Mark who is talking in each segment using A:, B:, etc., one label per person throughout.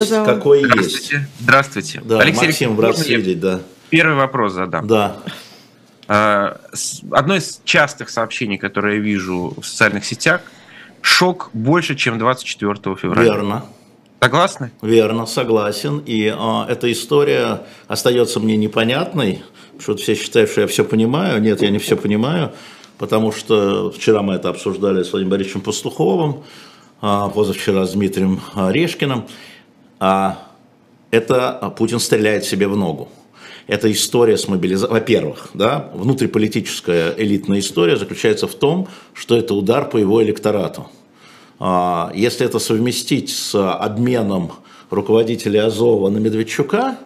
A: какой
B: Здравствуйте.
A: есть.
B: Здравствуйте.
A: Да,
B: Алексей
A: Максим, рад видеть, да.
B: Первый вопрос задам.
A: Да,
B: А, Одно из частых сообщений, которые я вижу в социальных сетях, шок больше, чем 24 февраля.
A: верно.
B: Согласны?
A: Верно, согласен. И а, эта история остается мне непонятной, потому что все считают, что я все понимаю. Нет, я не все понимаю, потому что вчера мы это обсуждали с Владимиром Борисовичем Пастуховым, а, позавчера с Дмитрием Решкиным. А, это а, Путин стреляет себе в ногу. Эта история с мобилизацией, во-первых, да, внутриполитическая элитная история заключается в том, что это удар по его электорату. А, Если это совместить с обменом руководителя Азова на Медведчука,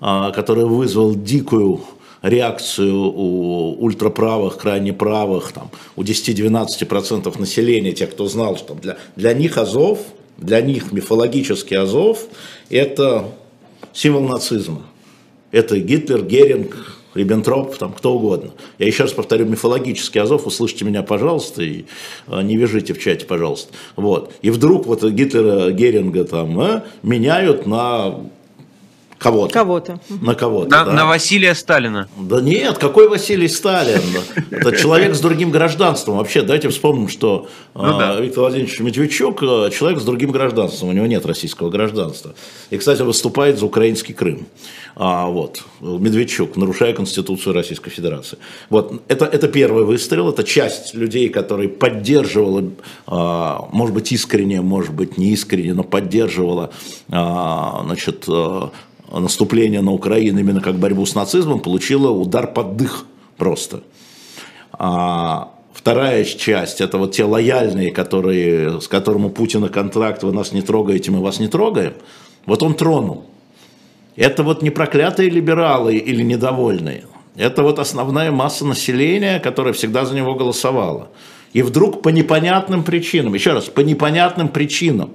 A: а, который вызвал дикую реакцию у ультраправых, крайне правых, там, у 10-12% населения, тех, кто знал, что для, для них Азов, для них мифологический Азов – это символ нацизма. Это Гитлер, Геринг, Риббентроп, там кто угодно. Я еще раз повторю, мифологический Азов, услышьте меня, пожалуйста, и э, не вяжите в чате, пожалуйста. Вот. И вдруг вот Гитлера, Геринга там э, меняют на кого-то.
C: Кого-то.
A: На кого-то,
B: На,
A: да.
B: на Василия Сталина.
A: Да нет, какой Василий Сталин? Это человек с другим гражданством. Вообще, давайте вспомним, что э,
B: Ну да.
A: Виктор Владимирович Медведчук э, человек с другим гражданством, у него нет российского гражданства. И, кстати, выступает за украинский Крым. А, вот, Медведчук, нарушая Конституцию Российской Федерации. Вот, это, это первый выстрел, это часть людей, которые поддерживала, а, может быть, искренне, может быть, не искренне, но поддерживала, а, значит, э, наступление на Украину именно как борьбу с нацизмом, получила удар под дых просто. А вторая часть, это вот те лояльные, которые, с которым у Путина контракт, вы нас не трогаете, мы вас не трогаем. Вот он тронул. Это вот не проклятые либералы или недовольные. Это вот основная масса населения, которая всегда за него голосовала. И вдруг по непонятным причинам, еще раз, по непонятным причинам,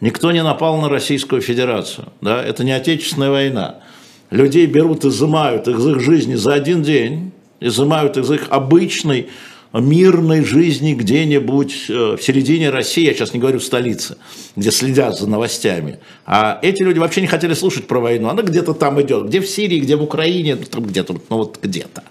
A: никто не напал на Российскую Федерацию. Да? Это не Отечественная война. Людей берут, изымают из их жизни за один день, изымают из их обычной мирной жизни где-нибудь э, в середине России, я сейчас не говорю столице, где следят за новостями. А эти люди вообще не хотели слушать про войну. Она где-то там идет, где в Сирии, где в Украине, там где-то, ну вот где-то.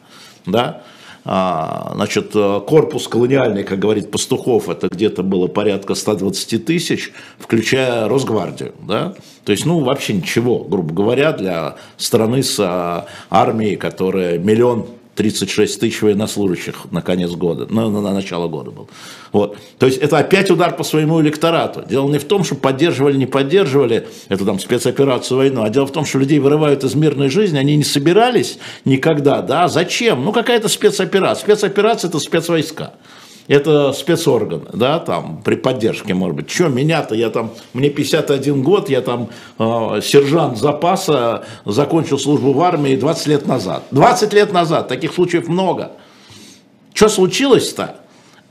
A: Да? А, значит, э, корпус колониальный, как говорит Пастухов, это где-то было порядка 120 тысяч, включая Росгвардию. Да? То есть, ну, вообще ничего, грубо говоря, для страны с а, армией, которая миллион 36 тысяч военнослужащих на конец года, ну, на, на начало года был. Вот. То есть это опять удар по своему электорату. Дело не в том, что поддерживали, не поддерживали эту там спецоперацию войну, а дело в том, что людей вырывают из мирной жизни, они не собирались никогда, да, зачем? Ну какая-то спецоперация. Спецоперация это спецвойска. Это спецорганы, да, там, при поддержке, может быть. Че, меня-то, я там, мне 51 год, я там э, сержант запаса, закончил службу в армии 20 лет назад. 20 лет назад, таких случаев много. Что случилось-то?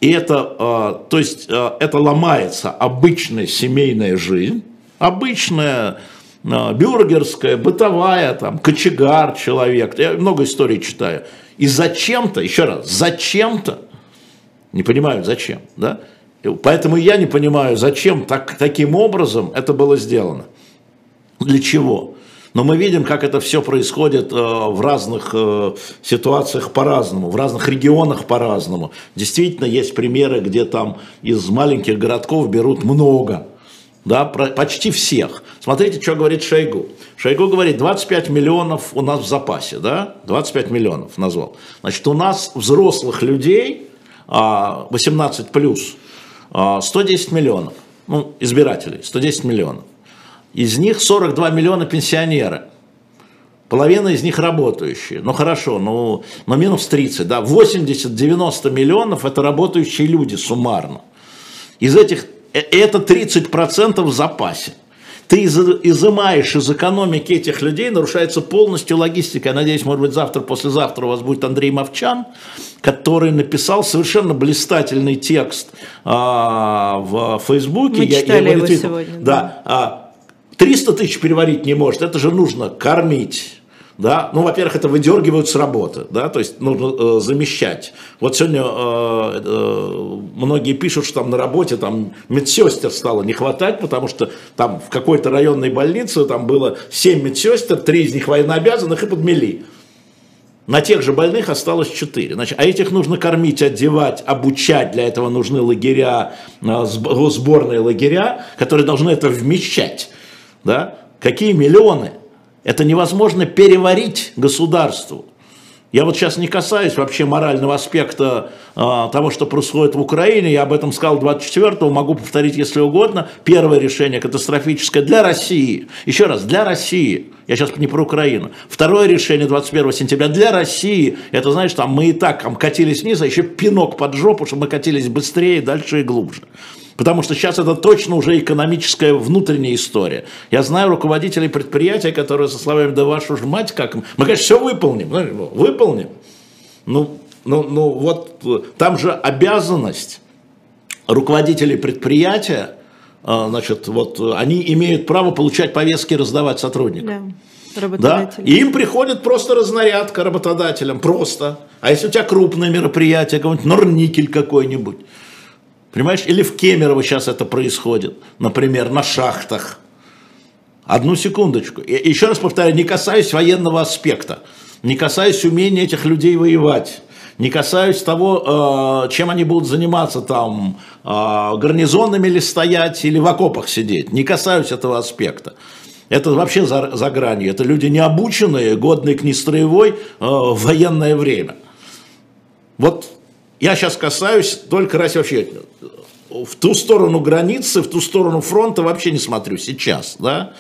A: И это, э, то есть, э, это ломается обычная семейная жизнь, обычная э, бюргерская, бытовая, там, кочегар человек. Я много историй читаю. И зачем-то, еще раз, зачем-то не понимают, зачем. Да? Поэтому я не понимаю, зачем так, таким образом это было сделано. Для чего? Но мы видим, как это все происходит э, в разных э, ситуациях по-разному, в разных регионах по-разному. Действительно, есть примеры, где там из маленьких городков берут много. Да, почти всех. Смотрите, что говорит Шойгу. Шойгу говорит, 25 миллионов у нас в запасе, да? 25 миллионов назвал. Значит, у нас взрослых людей 18 плюс, а, 110 миллионов, ну, избирателей, 110 миллионов. Из них 42 миллиона пенсионеры. Половина из них работающие. Ну хорошо, ну, но минус 30, да. 80-90 миллионов это работающие люди суммарно. Из этих, э, это 30% в запасе. Ты из- изымаешь из экономики этих людей, нарушается полностью логистика. Я надеюсь, может быть, завтра, послезавтра у вас будет Андрей Мовчан, который написал совершенно блистательный текст а, в Фейсбуке.
C: Мы читали его
A: ретвитнул.
C: сегодня,
A: Да. а, 300 тысяч переварить не может, это же нужно кормить, да, ну, во-первых, это выдергивают с работы, да, то есть нужно э, замещать. Вот сегодня э, э, многие пишут, что там на работе там медсестер стало не хватать, потому что там в какой-то районной больнице там было 7 медсестер, 3 из них военнообязанных и подмели. На тех же больных осталось 4. Значит, а этих нужно кормить, одевать, обучать. Для этого нужны лагеря, э, сборные лагеря, которые должны это вмещать. Да? Какие миллионы? Это невозможно переварить государству. Я вот сейчас не касаюсь вообще морального аспекта а, того, что происходит в Украине. Я об этом сказал 24-го, могу повторить, если угодно. Первое решение катастрофическое для России. Еще раз, для России. Я сейчас не про Украину. Второе решение 21 сентября для России. Это, знаешь, там мы и так там, катились вниз, а еще пинок под жопу, чтобы мы катились быстрее, дальше и глубже. Потому что сейчас это точно уже экономическая внутренняя история. Я знаю руководителей предприятия, которые со словами «да вашу ж мать, как...» Мы, конечно, все выполним. Выполним. Ну, ну, ну вот там же обязанность руководителей предприятия, а, значит, вот они имеют право получать повестки, раздавать сотрудникам. Да. Да? И им приходит просто разнарядка работодателям, просто. А если у тебя крупное мероприятие, какой-нибудь Норникель какой-нибудь, Понимаешь, или в Кемерово сейчас это происходит, например, на шахтах. Одну секундочку. И еще раз повторяю, не касаясь военного аспекта, не касаясь умения этих людей воевать, не касаюсь того, э, чем они будут заниматься там, э, гарнизонными ли стоять или в окопах сидеть. Не касаюсь этого аспекта. Это вообще за, за гранью. Это люди необученные, годные к нестроевой э, в военное время. Вот я сейчас касаюсь только раз вообще в ту сторону границы, в ту сторону фронта вообще не смотрю сейчас, да.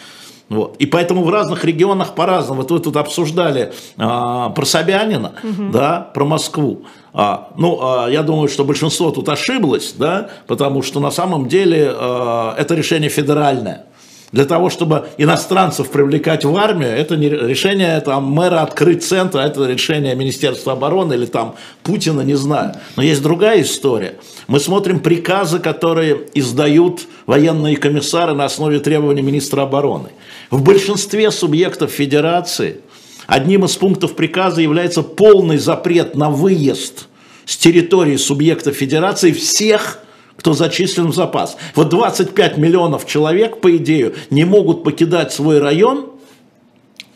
A: Вот. И поэтому в разных регионах по-разному. Вот вы тут обсуждали а, про Собянина, угу. да, про Москву. А, ну, а, я думаю, что большинство тут ошиблось, да, потому что на самом деле а, это решение федеральное для того, чтобы иностранцев привлекать в армию, это не решение там, мэра открыть центр, это решение Министерства обороны или там Путина, не знаю. Но есть другая история. Мы смотрим приказы, которые издают военные комиссары на основе требований министра обороны. В большинстве субъектов федерации одним из пунктов приказа является полный запрет на выезд с территории субъекта федерации всех кто зачислен в запас. Вот 25 миллионов человек, по идее, не могут покидать свой район,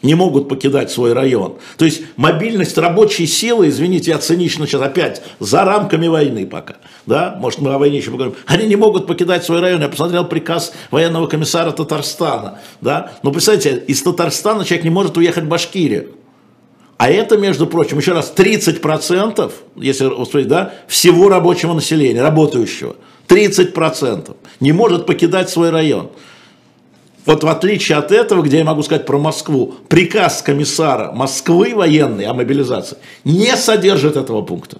A: не могут покидать свой район. То есть мобильность рабочей силы, извините, я цинично сейчас опять, за рамками войны пока, да, может мы о войне еще поговорим, они не могут покидать свой район. Я посмотрел приказ военного комиссара Татарстана, да, но представьте, из Татарстана человек не может уехать в Башкирию. А это, между прочим, еще раз, 30%, если усмотреть, да, всего рабочего населения, работающего. 30% не может покидать свой район. Вот в отличие от этого, где я могу сказать про Москву, приказ комиссара Москвы военный о мобилизации не содержит этого пункта.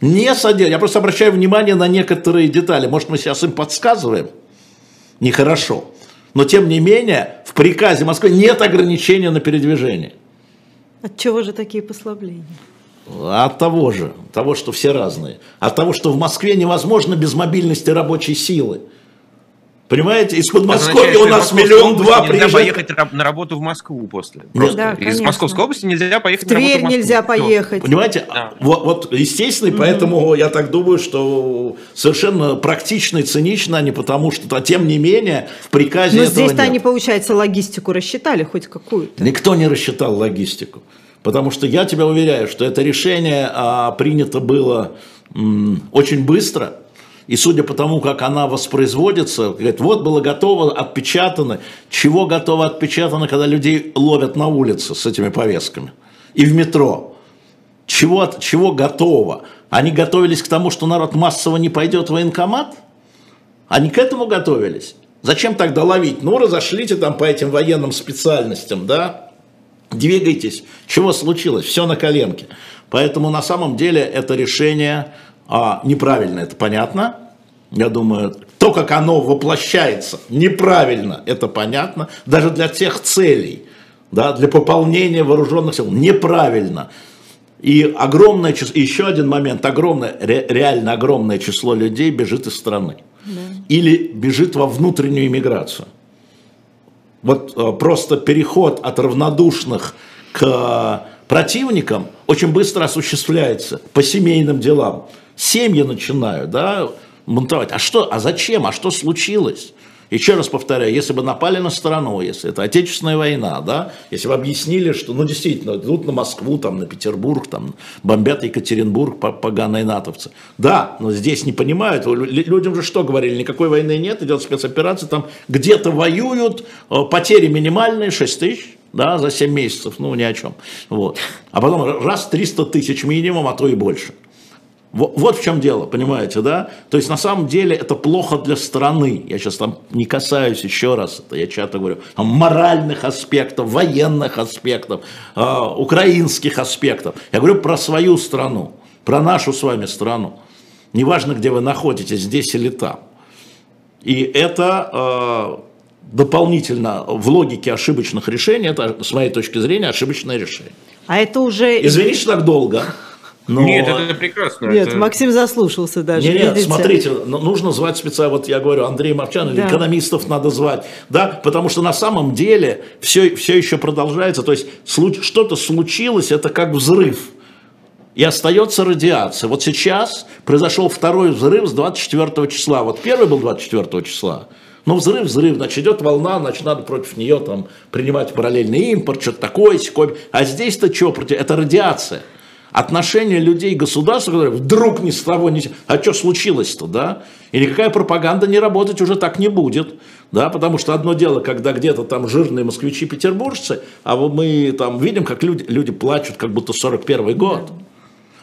A: Не содержит. Я просто обращаю внимание на некоторые детали. Может, мы сейчас им подсказываем? Нехорошо. Но, тем не менее, в приказе Москвы нет ограничения на передвижение.
C: От чего же такие послабления?
A: От того же, того, что все разные. От того, что в Москве невозможно без мобильности рабочей силы. Понимаете, из Подмосковья у нас миллион два
B: приезжает. Нельзя поехать на работу в Москву после. Просто. Да, из конечно. Московской области нельзя поехать в
C: Тверь на работу в Москву. нельзя поехать.
A: Понимаете, да. вот, вот естественно, угу. поэтому я так думаю, что совершенно практично и цинично, а не потому что, а тем не менее, в приказе
C: Но здесь-то они, получается, логистику рассчитали хоть какую-то.
A: Никто не рассчитал логистику. Потому что я тебя уверяю, что это решение а, принято было м, очень быстро – и судя по тому, как она воспроизводится, говорит, вот было готово, отпечатано. Чего готово отпечатано, когда людей ловят на улице с этими повестками? И в метро. Чего, чего готово? Они готовились к тому, что народ массово не пойдет в военкомат? Они к этому готовились? Зачем тогда ловить? Ну, разошлите там по этим военным специальностям, да? Двигайтесь. Чего случилось? Все на коленке. Поэтому на самом деле это решение а, неправильно, это понятно. Я думаю, то, как оно воплощается, неправильно, это понятно. Даже для тех целей, да, для пополнения вооруженных сил, неправильно. И огромное число, еще один момент, огромное, ре, реально огромное число людей бежит из страны. Да. Или бежит во внутреннюю иммиграцию. Вот э, просто переход от равнодушных к противникам очень быстро осуществляется по семейным делам. Семьи начинают, да, бунтовать. А что, а зачем, а что случилось? Еще раз повторяю, если бы напали на страну, если это Отечественная война, да, если бы объяснили, что, ну, действительно, идут на Москву, там, на Петербург, там, бомбят Екатеринбург, поганые натовцы. Да, но здесь не понимают, людям же что говорили, никакой войны нет, идет спецоперация, там где-то воюют, э, потери минимальные, 6 тысяч, да, за 7 месяцев, ну, ни о чем. Вот. А потом раз 300 тысяч минимум, а то и больше. Вот в чем дело, понимаете, да? То есть на самом деле это плохо для страны. Я сейчас там не касаюсь еще раз, это я часто говорю, там, моральных аспектов, военных аспектов, э, украинских аспектов. Я говорю про свою страну, про нашу с вами страну. Неважно, где вы находитесь, здесь или там. И это э, дополнительно в логике ошибочных решений, это с моей точки зрения ошибочное решение.
C: А это уже...
A: Извините, что так долго.
B: Но... Нет, это прекрасно.
C: Нет,
B: это...
C: Максим заслушался даже.
A: Нет, нет, смотрите, нужно звать специально, вот я говорю, Андрей Мовчан, да. экономистов надо звать, да, потому что на самом деле все, все еще продолжается, то есть что-то случилось, это как взрыв, и остается радиация. Вот сейчас произошел второй взрыв с 24 числа, вот первый был 24 числа, но взрыв, взрыв, значит, идет волна, значит, надо против нее там принимать параллельный импорт, что-то такое, секое. А здесь-то что против? Это радиация отношение людей к государству, которые вдруг ни с того, ни а что случилось-то, да? И никакая пропаганда не работать уже так не будет, да, потому что одно дело, когда где-то там жирные москвичи-петербуржцы, а вот мы там видим, как люди, люди плачут, как будто 41 год.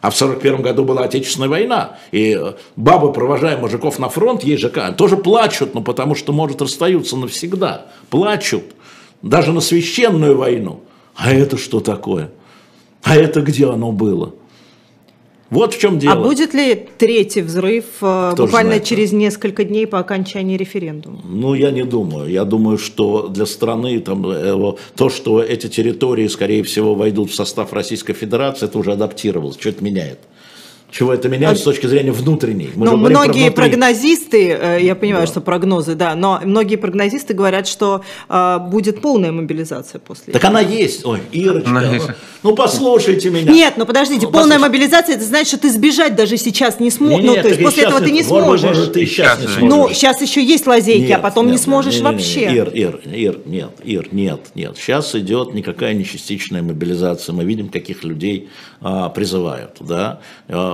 A: А в 41 году была Отечественная война, и бабы, провожая мужиков на фронт, есть же тоже плачут, ну потому что, может, расстаются навсегда. Плачут, даже на священную войну. А это что такое? А это где оно было? Вот в чем дело.
C: А будет ли третий взрыв э, Кто буквально знает, через несколько дней по окончании референдума?
A: Ну, я не думаю. Я думаю, что для страны там, э, то, что эти территории, скорее всего, войдут в состав Российской Федерации, это уже адаптировалось. Что это меняет? Чего это меняет а... с точки зрения внутренней.
C: Мы но многие про прогнозисты, э, я понимаю, да. что прогнозы, да, но многие прогнозисты говорят, что э, будет полная мобилизация после.
A: Так этого. она есть. Ой, Ирочка, она... ну, ну послушайте меня.
C: Нет, ну подождите, ну, полная послушайте. мобилизация, это значит, что ты сбежать даже сейчас не сможешь. Ну, то есть после этого ты не сможешь. Может, ты сейчас не сможешь. Ну, сейчас еще есть лазейки, нет, а потом нет, не сможешь нет, вообще. Нет,
A: Ир, Ир, Ир, нет, Ир, нет, нет. Сейчас идет никакая не частичная мобилизация. Мы видим, каких людей а, призывают, да.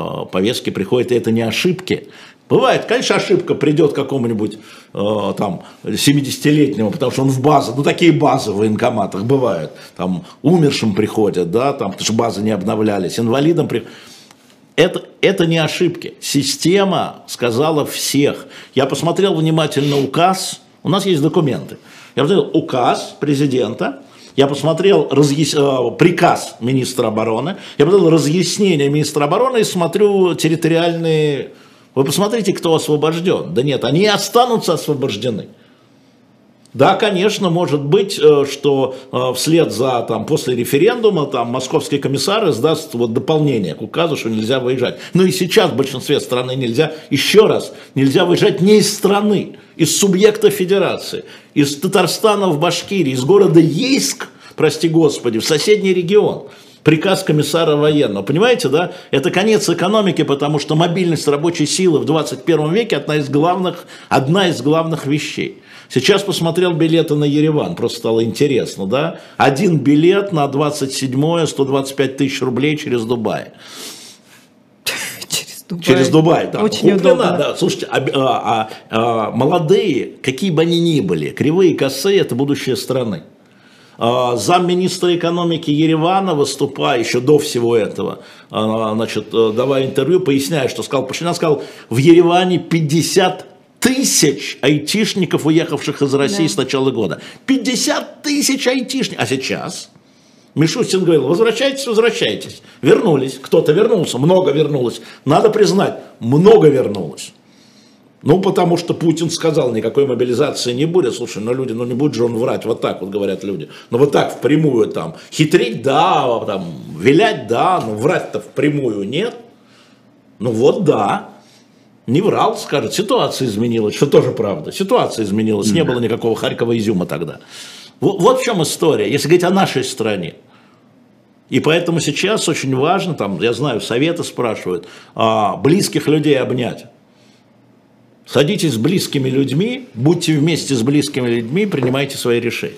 A: А, повестки приходят, и это не ошибки. Бывает, конечно, ошибка придет какому-нибудь э, там 70-летнему, потому что он в базу, ну такие базы в военкоматах бывают, там умершим приходят, да, там, потому что базы не обновлялись, инвалидам приходят. Это, это не ошибки. Система сказала всех. Я посмотрел внимательно указ, у нас есть документы. Я посмотрел указ президента, я посмотрел разъяс... Э, приказ министра обороны, я посмотрел разъяснение министра обороны и смотрю территориальные... Вы посмотрите, кто освобожден. Да нет, они останутся освобождены. Да, конечно, может быть, э, что э, вслед за, там, после референдума, там, московский комиссар издаст вот дополнение к указу, что нельзя выезжать. Ну и сейчас в большинстве страны нельзя, еще раз, нельзя выезжать не из страны, из субъекта федерации, из Татарстана в Башкирии, из города Ейск, прости господи, в соседний регион приказ комиссара военного. Понимаете, да? Это конец экономики, потому что мобильность рабочей силы в 21 веке одна из главных, одна из главных вещей. Сейчас посмотрел билеты на Ереван, просто стало интересно, да? Один билет на 27-е 125 тысяч рублей через Дубай.
C: Через Дубай.
A: Через Дубай, да.
C: Очень Куплено, удобно.
A: да. Слушайте, а, а, а, молодые, какие бы они ни были, кривые косые – это будущее страны. А, замминистра экономики Еревана, выступая еще до всего этого, а, значит, э, давая интервью, поясняя, что сказал Пашинян, сказал, в Ереване 50 тысяч айтишников, уехавших из России да. с начала года. 50 тысяч айтишников. А сейчас Мишустин говорил, возвращайтесь, возвращайтесь. Вернулись. Кто-то вернулся, много вернулось. Надо признать, много вернулось. Ну, потому что Путин сказал, никакой мобилизации не будет. Слушай, ну люди, ну не будет же он врать, вот так вот говорят люди. Ну вот так впрямую там, хитрить, да, там, вилять, да, но врать-то впрямую нет. Ну вот да, не врал, скажет, ситуация изменилась, что тоже правда. Ситуация изменилась, не было никакого Харькова изюма тогда. Вот, вот в чем история, если говорить о нашей стране. И поэтому сейчас очень важно, там, я знаю, советы спрашивают, а, близких людей обнять. Садитесь с близкими людьми, будьте вместе с близкими людьми, принимайте свои решения.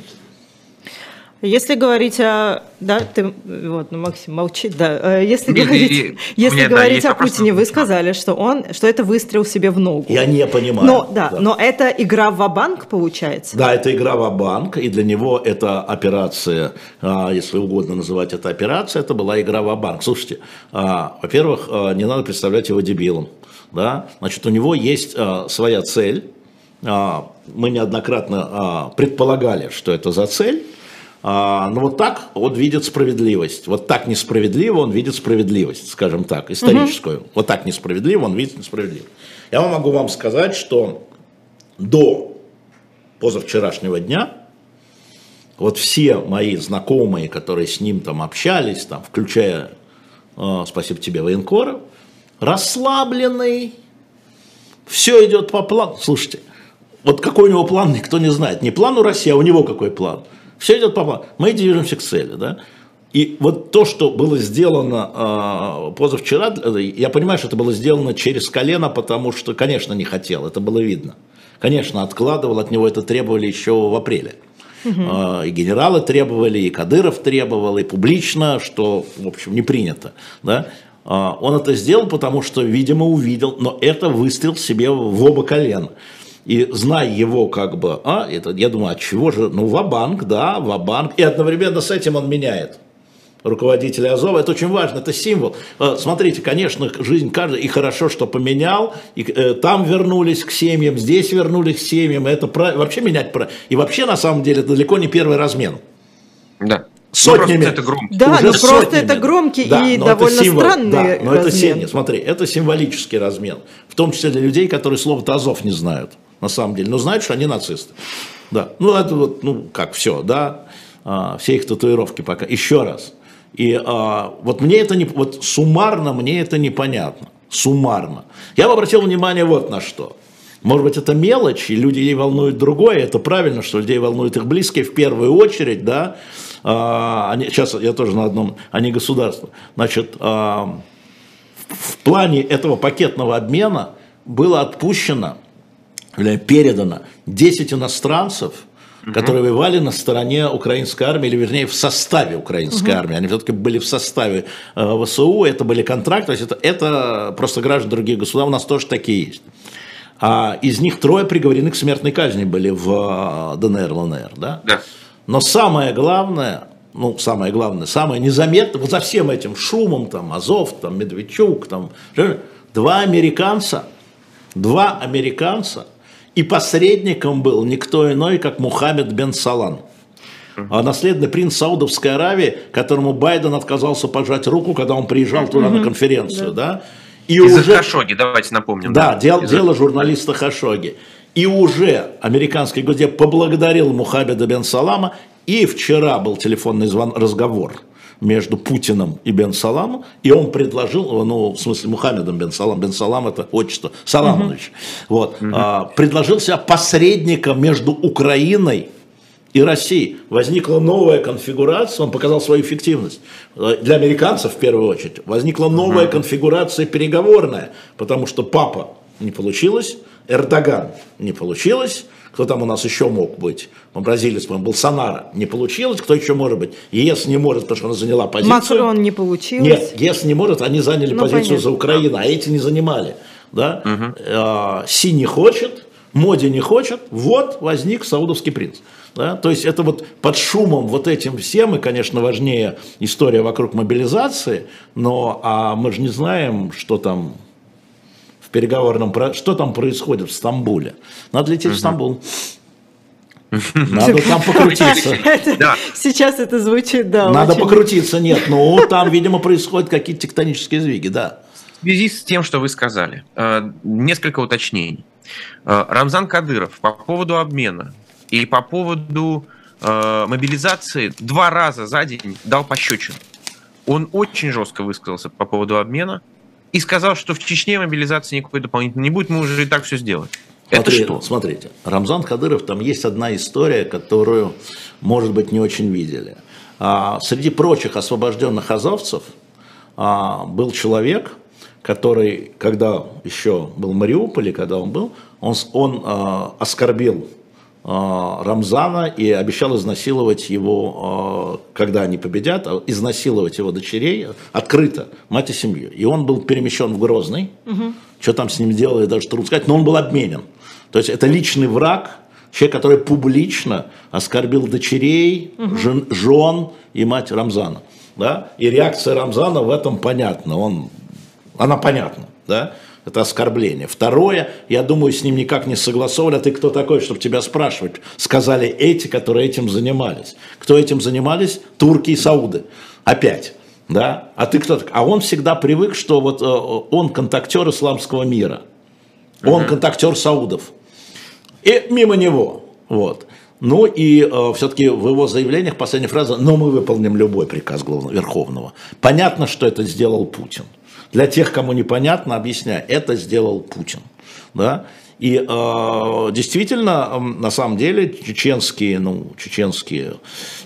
C: Если говорить о... Да, ты... Вот, ну, Максим молчит, да. Э, если Нет, говорить, и, если говорить да, о Путине, вы сказали, что он, что это выстрел себе в ногу.
A: Я не понимаю.
C: Но, да, да. но это игра в банк получается?
A: Да, это игра в банк и для него это операция, а, если угодно называть это операцией, это была игра в банк Слушайте, а, во-первых, а, не надо представлять его дебилом. Да? Значит, у него есть своя цель. Мы неоднократно предполагали, что это за цель. А, но ну, вот так он видит справедливость. Вот так несправедливо он видит справедливость, скажем так, историческую. Угу. Вот так несправедливо он видит несправедливость. Я могу вам сказать, что до позавчерашнего дня вот все мои знакомые, которые с ним там общались, там, включая, э, спасибо тебе, военкоров, расслабленный, все идет по плану. Слушайте, вот какой у него план, никто не знает. Не план у России, а у него какой план. Все идет по плану. Мы движемся к цели. Да? И вот то, что было сделано э, позавчера, я понимаю, что это было сделано через колено, потому что, конечно, не хотел, это было видно. Конечно, откладывал, от него это требовали еще в апреле. Угу. И генералы требовали, и Кадыров требовал, и публично, что, в общем, не принято. Да? Он это сделал, потому что, видимо, увидел, но это выстрел себе в оба колена. И зная его как бы, а, это, я думаю, от чего же, ну, ва-банк, да, ва-банк. И одновременно с этим он меняет руководителя Азова. Это очень важно, это символ. Э, смотрите, конечно, жизнь каждый, и хорошо, что поменял, и э, там вернулись к семьям, здесь вернулись к семьям, это про, вообще менять, про, и вообще на самом деле это далеко не первый размен.
B: Да.
A: Сотнями.
C: Ну, это громко. Да, но просто это громкий да, и довольно это символ, странный да,
A: но размен. Это, смотри, это символический размен, в том числе для людей, которые слово Азов не знают на самом деле, но знают, что они нацисты. Да, ну это вот, ну как все, да, а, все их татуировки пока. Еще раз. И а, вот мне это не, вот суммарно мне это непонятно, суммарно. Я бы обратил внимание вот на что. Может быть, это мелочь, и людей волнует другое, это правильно, что людей волнует их близкие в первую очередь, да, а, они, сейчас я тоже на одном, они государство. Значит, а, в плане этого пакетного обмена было отпущено передано 10 иностранцев, угу. которые воевали на стороне украинской армии, или вернее в составе украинской угу. армии. Они все-таки были в составе э, ВСУ, это были контракты, то есть это, это просто граждане других государств, у нас тоже такие есть. А из них трое приговорены к смертной казни были в э, ДНР, ЛНР, да? Да. Но самое главное, ну, самое главное, самое незаметное, вот за всем этим шумом, там, Азов, там, Медведчук, там, два американца, два американца и посредником был никто иной, как Мухаммед бен Салан. А наследный принц Саудовской Аравии, которому Байден отказался пожать руку, когда он приезжал туда на конференцию, да?
B: И Из-за уже... Хашоги, давайте напомним.
A: Да, да. Дел, Из-за... дело журналиста Хашоги. И уже американский государство поблагодарил Мухаммеда бен Салама, и вчера был телефонный звон, разговор – между Путиным и Бен Саламом, и он предложил, ну, в смысле, Мухаммедом Бен Салам, Бен Салам это отчество, Саламович, угу. вот, угу. А, предложил себя посредником между Украиной и Россией. Возникла новая конфигурация, он показал свою эффективность. Для американцев, в первую очередь, возникла новая угу. конфигурация переговорная, потому что папа не получилось, Эрдоган не получилось, кто там у нас еще мог быть? Бразилец, по-моему, Болсонaro. Не получилось. Кто еще может быть? ЕС не может, потому что она заняла позицию.
C: Макрон не получилось.
A: Нет, ЕС не может, они заняли ну, позицию понятно. за Украину, а эти не занимали. Да? Угу. Си не хочет, Моди не хочет, вот возник саудовский принц. Да? То есть это вот под шумом вот этим всем, и, конечно, важнее история вокруг мобилизации, но а мы же не знаем, что там переговорном... Что там происходит в Стамбуле? Надо лететь угу. в Стамбул. Надо там покрутиться.
C: Сейчас это звучит, да.
A: Надо покрутиться, нет. Но там, видимо, происходят какие-то тектонические сдвиги, да.
B: В связи с тем, что вы сказали, э, несколько уточнений. Э, Рамзан Кадыров по поводу обмена и по поводу э, мобилизации два раза за день дал пощечину. Он очень жестко высказался по поводу обмена и сказал, что в Чечне мобилизации никакой дополнительной не будет, мы уже и так все сделали.
A: Это Смотри, что? Смотрите, Рамзан Кадыров, там есть одна история, которую может быть, не очень видели. А, среди прочих освобожденных азовцев а, был человек, который, когда еще был в Мариуполе, когда он был, он, он а, оскорбил Рамзана и обещал изнасиловать его, а, когда они победят, а, изнасиловать его дочерей открыто, мать и семью. И он был перемещен в Грозный. Угу. Что там с ним делали, даже трудно сказать, но он был обменен. То есть это личный враг, человек, который публично оскорбил дочерей, угу. жен, жен и мать Рамзана. Да? И реакция Рамзана в этом понятна. Он, она понятна. Да? Это оскорбление. Второе, я думаю, с ним никак не согласовали. А ты кто такой, чтобы тебя спрашивать? Сказали эти, которые этим занимались. Кто этим занимались? Турки и Сауды. Опять. Да? А ты кто А он всегда привык, что вот э, он контактер исламского мира. Он контактер Саудов. И мимо него. Вот. Ну и э, все-таки в его заявлениях последняя фраза «но мы выполним любой приказ главного, Верховного». Понятно, что это сделал Путин. Для тех, кому непонятно, объясняю, это сделал Путин. Да? И э, действительно, на самом деле, чеченские, ну, чеченские,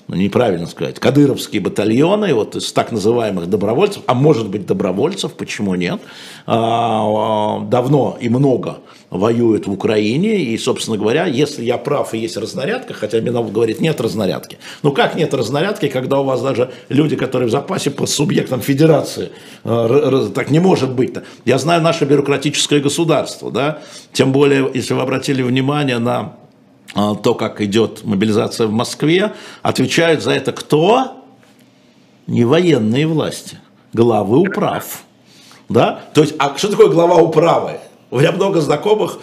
A: ну, неправильно сказать, кадыровские батальоны, вот из так называемых добровольцев, а может быть добровольцев, почему нет, э, давно и много воюют в Украине, и, собственно говоря, если я прав и есть разнарядка, хотя Минов говорит, нет разнарядки. Ну как нет разнарядки, когда у вас даже люди, которые в запасе по субъектам федерации, э, так не может быть-то. Я знаю наше бюрократическое государство, да, тем более, если вы обратили внимание на э, то, как идет мобилизация в Москве, отвечают за это кто? Не военные власти, главы управ. Да? То есть, а что такое глава управы? У меня много знакомых,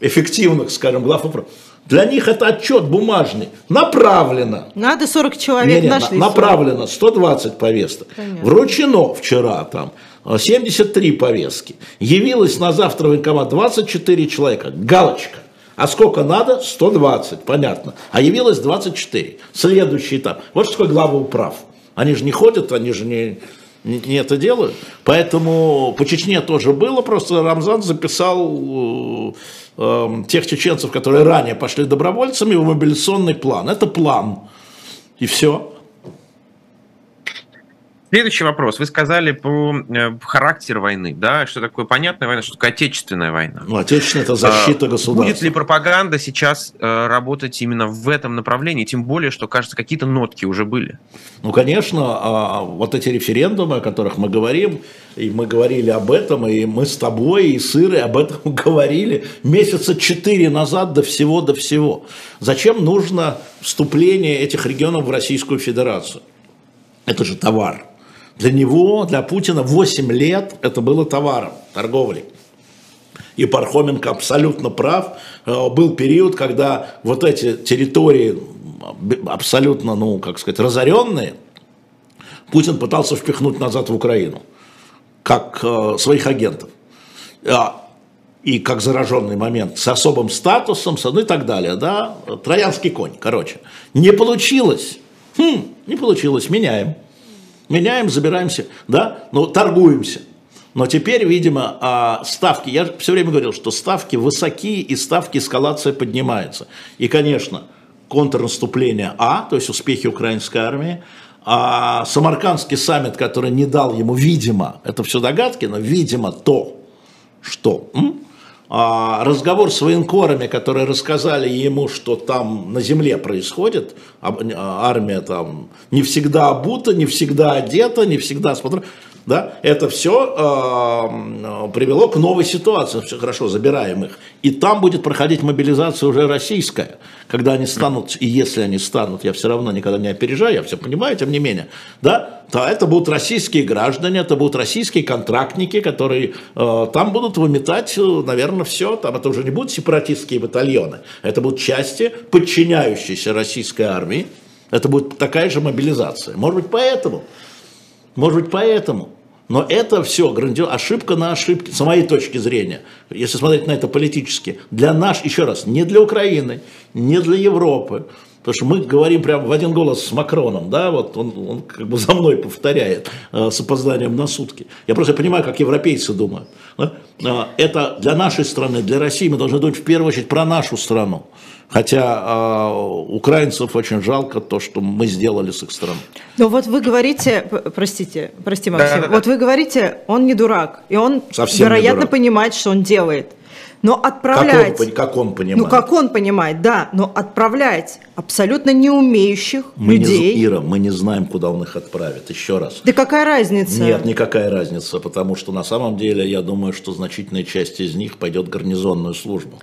A: эффективных, скажем, глав управ. Для них это отчет бумажный. Направлено.
C: Надо 40 человек
A: не, не, нашли. Направлено 120 повесток. Понятно. Вручено вчера там 73 повестки. Явилось на завтра военкомат 24 человека. Галочка. А сколько надо? 120, понятно. А явилось 24. Следующий этап. Вот что такое глава управ. Они же не ходят, они же не, не, это делают. Поэтому по Чечне тоже было, просто Рамзан записал э, э, тех чеченцев, которые ранее пошли добровольцами, в мобилизационный план. Это план. И все.
B: Следующий вопрос. Вы сказали по э, характеру войны, да, что такое понятная война, что такое отечественная война.
A: Ну, отечественная – это защита а, государства.
B: Будет ли пропаганда сейчас э, работать именно в этом направлении, тем более, что, кажется, какие-то нотки уже были?
A: Ну, конечно, а, вот эти референдумы, о которых мы говорим, и мы говорили об этом, и мы с тобой, и с Ирой об этом говорили месяца четыре назад до всего, до всего. Зачем нужно вступление этих регионов в Российскую Федерацию? Это же товар. Для него, для Путина 8 лет это было товаром, торговлей. И Пархоменко абсолютно прав. Э, был период, когда вот эти территории абсолютно, ну, как сказать, разоренные, Путин пытался впихнуть назад в Украину, как э, своих агентов. А, и как зараженный момент, с особым статусом, ну и так далее, да, троянский конь, короче. Не получилось. Хм, не получилось, меняем меняем, забираемся, да, но торгуемся. Но теперь, видимо, а, ставки, я все время говорил, что ставки высокие и ставки эскалация поднимается. И, конечно, контрнаступление А, то есть успехи украинской армии, а Самаркандский саммит, который не дал ему, видимо, это все догадки, но, видимо, то, что м? А разговор с военкорами, которые рассказали ему, что там на земле происходит, а, армия там не всегда обута, не всегда одета, не всегда смотрит, да, это все э, привело к новой ситуации. Все хорошо, забираем их. И там будет проходить мобилизация уже российская, когда они станут, и если они станут, я все равно никогда не опережаю, я все понимаю, тем не менее, да, то это будут российские граждане, это будут российские контрактники, которые э, там будут выметать, наверное, все. Там это уже не будут сепаратистские батальоны, это будут части, подчиняющиеся российской армии. Это будет такая же мобилизация. Может быть, поэтому. Может быть, поэтому. Но это все грандиоз, ошибка на ошибке, с моей точки зрения, если смотреть на это политически, для нас, еще раз, не для Украины, не для Европы, Потому что мы говорим прямо в один голос с Макроном, да, вот он, он как бы за мной повторяет э, с опозданием на сутки. Я просто понимаю, как европейцы думают. Да? Э, это для нашей страны, для России мы должны думать в первую очередь про нашу страну. Хотя э, украинцев очень жалко то, что мы сделали с их страной.
C: Но вот вы говорите, простите, прости, Максим, да, да, да. вот вы говорите, он не дурак, и он, Совсем вероятно, понимает, что он делает. Но отправлять...
A: Как он, как он понимает.
C: Ну, как он понимает, да. Но отправлять абсолютно не умеющих
A: мы
C: людей...
A: Не, Ира, мы не знаем, куда он их отправит. Еще раз.
C: Да какая разница?
A: Нет, никакая разница. Потому что на самом деле я думаю, что значительная часть из них пойдет в гарнизонную службу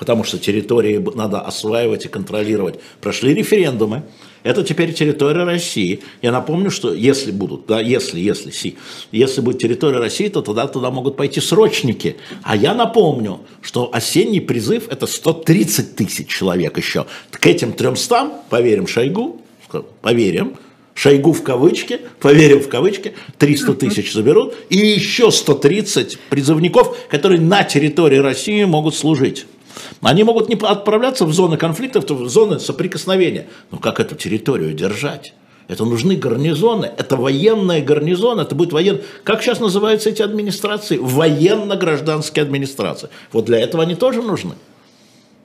A: потому что территории надо осваивать и контролировать. Прошли референдумы, это теперь территория России. Я напомню, что если будут, да, если, если, си, если будет территория России, то тогда туда могут пойти срочники. А я напомню, что осенний призыв это 130 тысяч человек еще. К этим 300, поверим Шойгу, поверим, Шойгу в кавычки, поверим в кавычки, 300 тысяч заберут, и еще 130 призывников, которые на территории России могут служить. Они могут не отправляться в зоны конфликтов, в зоны соприкосновения. Но как эту территорию держать? Это нужны гарнизоны, это военные гарнизоны, это будет воен... Как сейчас называются эти администрации? Военно-гражданские администрации. Вот для этого они тоже нужны.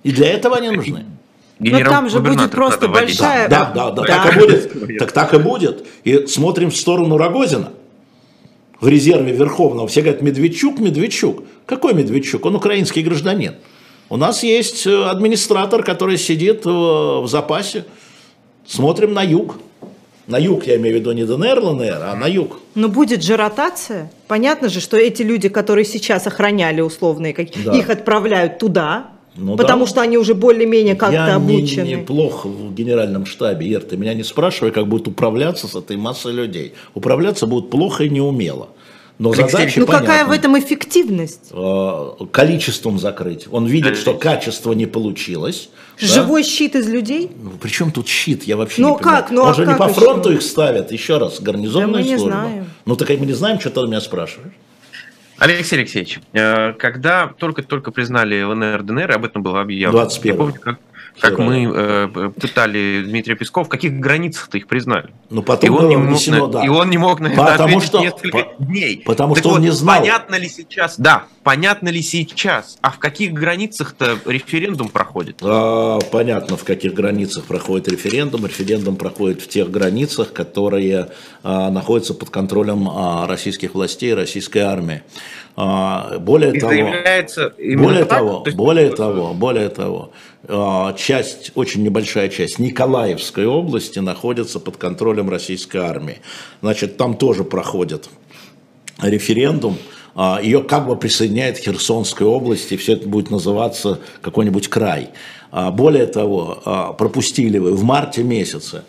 A: И для этого они нужны.
C: Но там же будет просто большая...
A: Да, да, да, да, так и будет. Так так и будет. И смотрим в сторону Рогозина. В резерве Верховного все говорят, Медведчук, Медведчук. Какой Медведчук? Он украинский гражданин. У нас есть э, администратор, который сидит э, в запасе. Смотрим на юг. На юг, я имею в виду не ДНР, ЛНР, а на юг.
C: Но будет же ротация. Понятно же, что эти люди, которые сейчас охраняли условные, да. их отправляют туда, ну, потому да. что они уже более-менее как-то обучены.
A: Я неплохо в генеральном штабе, Ир, ты меня не спрашивай, как будет управляться с этой массой людей. Управляться будут плохо и неумело.
C: Но задача Ну понятна. какая в этом эффективность?
A: Э, количеством закрыть. Он видит, что качество не получилось.
C: Живой да? щит из людей?
A: Ну, причем тут щит? Я вообще ну, не как? понимаю. Ну, Он а же не по фронту еще? их ставят. Еще раз, гарнизонная да мы служба. Не знаем. Ну так мы не знаем, что ты меня спрашиваешь.
B: Алексей Алексеевич, э, когда только-только признали ЛНР, ДНР, об этом было объявлено.
A: 21 Я помню,
B: как, как мы э, пытали Дмитрия Пескова, в каких границах-то их признали?
A: Ну, потом и он, не мог, на, да.
B: и он не мог на это потому ответить что, несколько по, дней.
A: Потому так что вот, он не знал.
B: Понятно ли сейчас, да, понятно ли сейчас, а в каких границах-то референдум проходит?
A: А, понятно, в каких границах проходит референдум. Референдум проходит в тех границах, которые а, находятся под контролем а, российских властей, российской армии. А, более и того, более так? того, То есть... более того, более того, а, часть, очень небольшая часть Николаевской области находится под контролем российской армии. Значит, там тоже проходит референдум, а, ее как бы присоединяет к Херсонской области, все это будет называться какой-нибудь край. Более того, пропустили вы в марте месяце,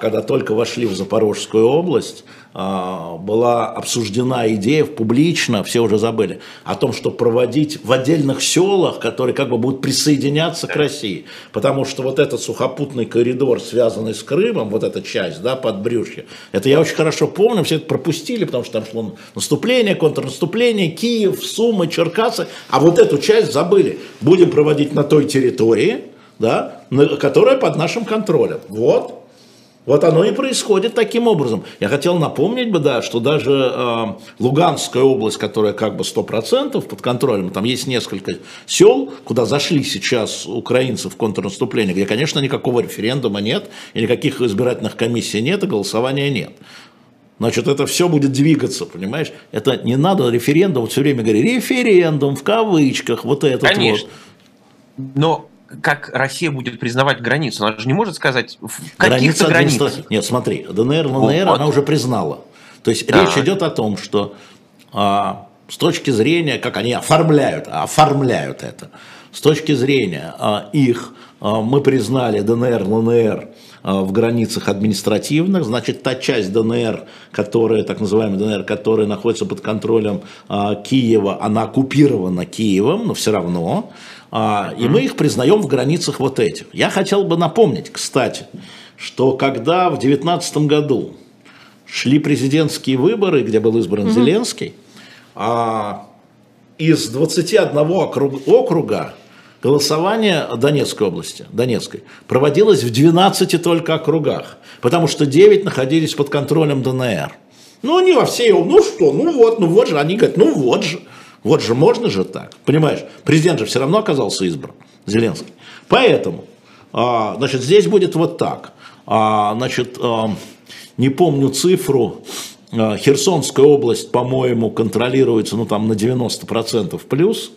A: когда только вошли в Запорожскую область, а, была обсуждена идея публично, все уже забыли, о том, что проводить в отдельных селах, которые как бы будут присоединяться к России. Потому что вот этот сухопутный коридор, связанный с Крымом, вот эта часть, да, под брюшье, это я очень хорошо помню, все это пропустили, потому что там шло наступление, контрнаступление, Киев, Сумы, Черкасы, а вот эту часть забыли. Будем проводить на той территории, да, которая под нашим контролем. Вот, вот оно и происходит таким образом. Я хотел напомнить бы, да, что даже э, Луганская область, которая как бы 100% под контролем, там есть несколько сел, куда зашли сейчас украинцы в контрнаступление, где, конечно, никакого референдума нет, и никаких избирательных комиссий нет, и голосования нет. Значит, это все будет двигаться, понимаешь? Это не надо референдум, все время говорить, референдум в кавычках, вот этот
B: Конечно. вот. Но как Россия будет признавать границу? Она же не может сказать в каких-то границах.
A: Нет, смотри, ДНР, ЛНР вот. она уже признала. То есть да. речь идет о том, что а, с точки зрения, как они оформляют, оформляют это, с точки зрения а, их, а, мы признали ДНР, ЛНР а, в границах административных, значит, та часть ДНР, которая, так называемая ДНР, которая находится под контролем а, Киева, она оккупирована Киевом, но все равно, а, и мы их признаем в границах вот этих. Я хотел бы напомнить, кстати, что когда в 2019 году шли президентские выборы, где был избран угу. Зеленский, а, из 21 округа Голосование Донецкой области, Донецкой, проводилось в 12 только округах, потому что 9 находились под контролем ДНР. Ну, не во всей, ну что, ну вот, ну вот же, они говорят, ну вот же, вот же, можно же так, понимаешь, президент же все равно оказался избран, Зеленский. Поэтому, а, значит, здесь будет вот так, а, значит, а, не помню цифру, Херсонская область, по-моему, контролируется, ну, там, на 90% плюс,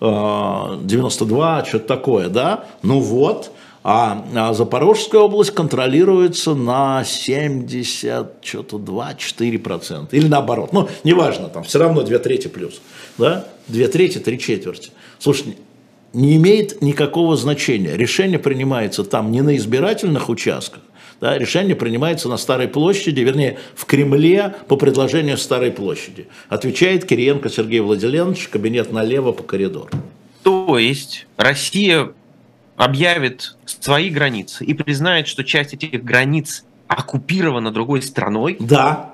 A: 92, что-то такое, да, ну вот, а, а Запорожская область контролируется на 70, что-то 2-4%. Или наоборот. Ну, неважно, там все равно 2 трети плюс. Да? 2 трети, 3 четверти. Слушай, не имеет никакого значения. Решение принимается там не на избирательных участках, да, решение принимается на Старой площади, вернее, в Кремле по предложению Старой площади. Отвечает Кириенко Сергей Владимирович, кабинет налево по коридору.
B: То есть Россия объявит свои границы и признает, что часть этих границ оккупирована другой страной?
A: Да,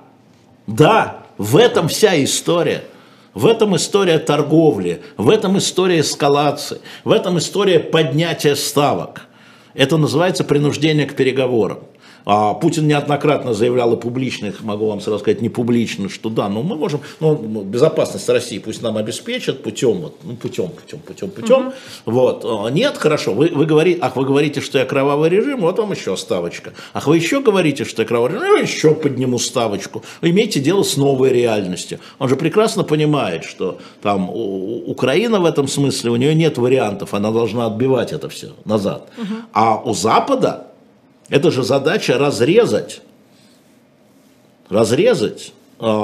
A: да, в этом вся история. В этом история торговли, в этом история эскалации, в этом история поднятия ставок. Это называется принуждение к переговорам. А Путин неоднократно заявлял и публично, могу вам сразу сказать, не публично, что да, но мы можем, ну, безопасность России пусть нам обеспечат путем, вот, ну, путем, путем, путем, путем. Угу. Вот. А, нет, хорошо, вы, вы говорите, ах, вы говорите, что я кровавый режим, вот вам еще ставочка. Ах, вы еще говорите, что я кровавый режим, ну, еще подниму ставочку. Вы имеете дело с новой реальностью. Он же прекрасно понимает, что там Украина в этом смысле, у нее нет вариантов, она должна отбивать это все назад. Угу. А у Запада это же задача разрезать, разрезать э,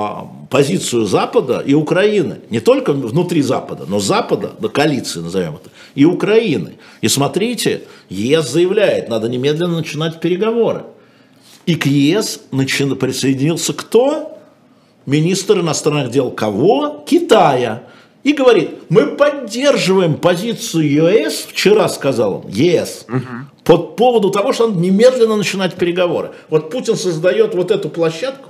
A: позицию Запада и Украины. Не только внутри Запада, но Запада, до коалиции назовем это, и Украины. И смотрите, ЕС заявляет, надо немедленно начинать переговоры. И к ЕС начи- присоединился кто? Министр иностранных дел кого? Китая. И говорит, мы поддерживаем позицию ЕС, вчера сказал он, ЕС, угу по поводу того, что надо немедленно начинать переговоры. Вот Путин создает вот эту площадку,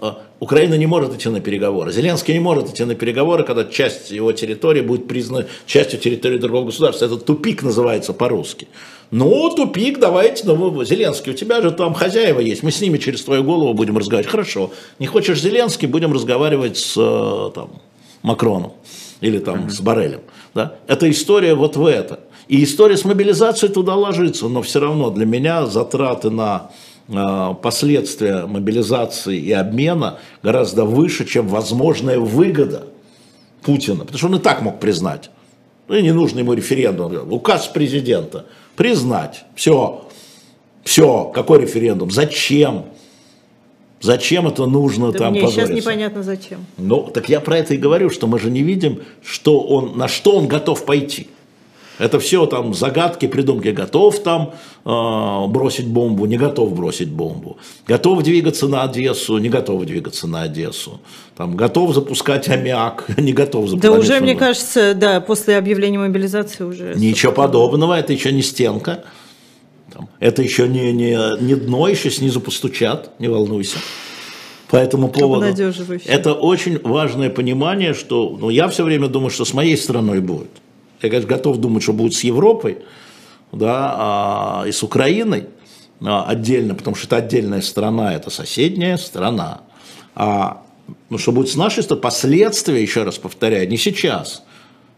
A: а, Украина не может идти на переговоры. Зеленский не может идти на переговоры, когда часть его территории будет признана частью территории другого государства. Это тупик называется по-русски. Ну, тупик, давайте, ну, Зеленский, у тебя же там хозяева есть, мы с ними через твою голову будем разговаривать. Хорошо, не хочешь Зеленский, будем разговаривать с э, там, Макроном или там mm-hmm. с Барелем. Да? Это история вот в это. И история с мобилизацией туда ложится, но все равно для меня затраты на а, последствия мобилизации и обмена гораздо выше, чем возможная выгода Путина. Потому что он и так мог признать. Ну и не нужно ему референдум. Указ президента. Признать. Все. Все. Какой референдум? Зачем? Зачем это нужно да там
C: мне позориться? сейчас непонятно зачем.
A: Ну, так я про это и говорю, что мы же не видим, что он, на что он готов пойти. Это все там загадки, придумки. Готов там э, бросить бомбу, не готов бросить бомбу. Готов двигаться на Одессу, не готов двигаться на Одессу. Там, готов запускать аммиак, не готов запускать.
C: Да уже, мне кажется, да, после объявления мобилизации уже...
A: Ничего подобного, это еще не стенка. Там, это еще не, не, не дно, еще снизу постучат, не волнуйся по этому поводу. Это очень важное понимание, что ну, я все время думаю, что с моей стороной будет. Я, конечно, готов думать, что будет с Европой, да, а, и с Украиной а, отдельно, потому что это отдельная страна, это соседняя страна. А, ну, что будет с нашей стороны, последствия, еще раз повторяю, не сейчас.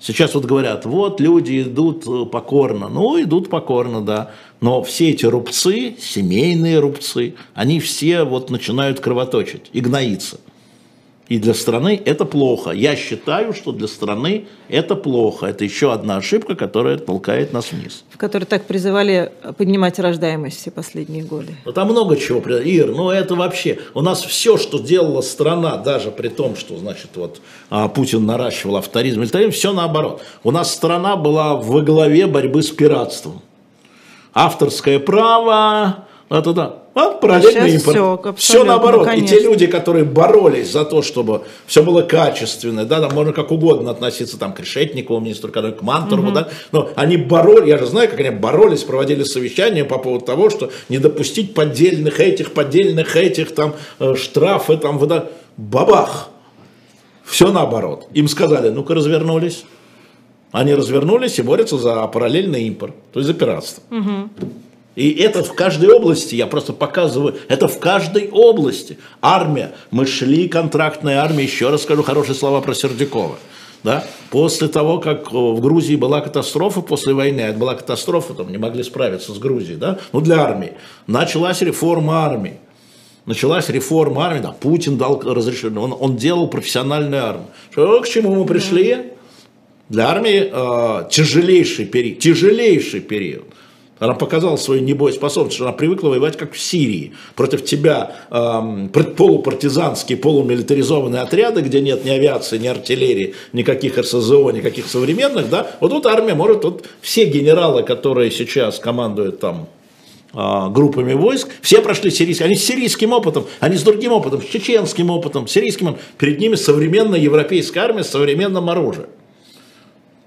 A: Сейчас вот говорят, вот люди идут э, покорно. Ну, идут покорно, да. Но все эти рубцы, семейные рубцы, они все вот начинают кровоточить и гноиться. И для страны это плохо. Я считаю, что для страны это плохо. Это еще одна ошибка, которая толкает нас вниз.
C: В которой так призывали поднимать рождаемость все последние годы.
A: Ну, там много чего. Ир, ну это вообще... У нас все, что делала страна, даже при том, что, значит, вот а, Путин наращивал авторизм, все наоборот. У нас страна была во главе борьбы с пиратством. Авторское право, это да. А импорт. Все, все наоборот. Ну, и те люди, которые боролись за то, чтобы все было качественно, да, там можно как угодно относиться там, к Решетникову, министру экономики, к Мантору, угу. да, но они боролись, я же знаю, как они боролись, проводили совещания по поводу того, что не допустить поддельных этих, поддельных этих, там, э, штрафы, там, вода. Бабах! Все наоборот. Им сказали, ну-ка развернулись, Они развернулись и борются за параллельный импорт, то есть за пиратство. Угу. И это в каждой области, я просто показываю, это в каждой области. Армия, мы шли, контрактная армия, еще раз скажу хорошие слова про Сердюкова. Да? После того, как в Грузии была катастрофа после войны, это была катастрофа, там не могли справиться с Грузией, да? ну для армии, началась реформа армии. Началась реформа армии, да, Путин дал разрешение, он, он делал профессиональную армию. Что, к чему мы пришли? Для армии э, тяжелейший период, тяжелейший период. Она показала свою небоеспособность, что она привыкла воевать как в Сирии. Против тебя э, полупартизанские, полумилитаризованные отряды, где нет ни авиации, ни артиллерии, никаких РСЗО, никаких современных. Да? Вот тут армия может, вот все генералы, которые сейчас командуют там а, группами войск, все прошли сирийские, они с сирийским опытом, они с другим опытом, с чеченским опытом, с сирийским, перед ними современная европейская армия с современным оружием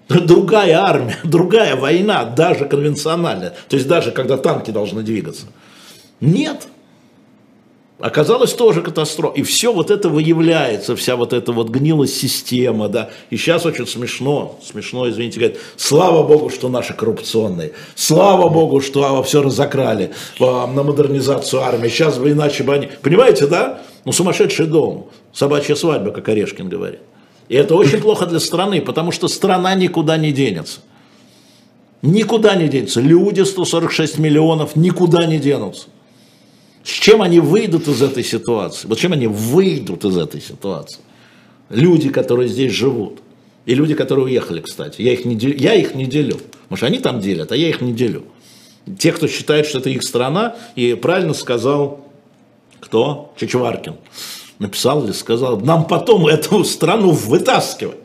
A: другая армия, другая война, даже конвенциональная, то есть даже когда танки должны двигаться. Нет. Оказалось тоже катастрофа. И все вот это выявляется, вся вот эта вот гнилость система, да. И сейчас очень смешно, смешно, извините, говорят, слава богу, что наши коррупционные, слава богу, что все разокрали а, на модернизацию армии. Сейчас бы иначе бы они... Понимаете, да? Ну, сумасшедший дом, собачья свадьба, как Орешкин говорит. И это очень плохо для страны, потому что страна никуда не денется. Никуда не денется. Люди, 146 миллионов, никуда не денутся. С чем они выйдут из этой ситуации? Вот чем они выйдут из этой ситуации? Люди, которые здесь живут. И люди, которые уехали, кстати. Я их не, делю, я их не делю. Может, они там делят, а я их не делю. Те, кто считает, что это их страна, и правильно сказал кто? Чичваркин написал или сказал, нам потом эту страну вытаскивать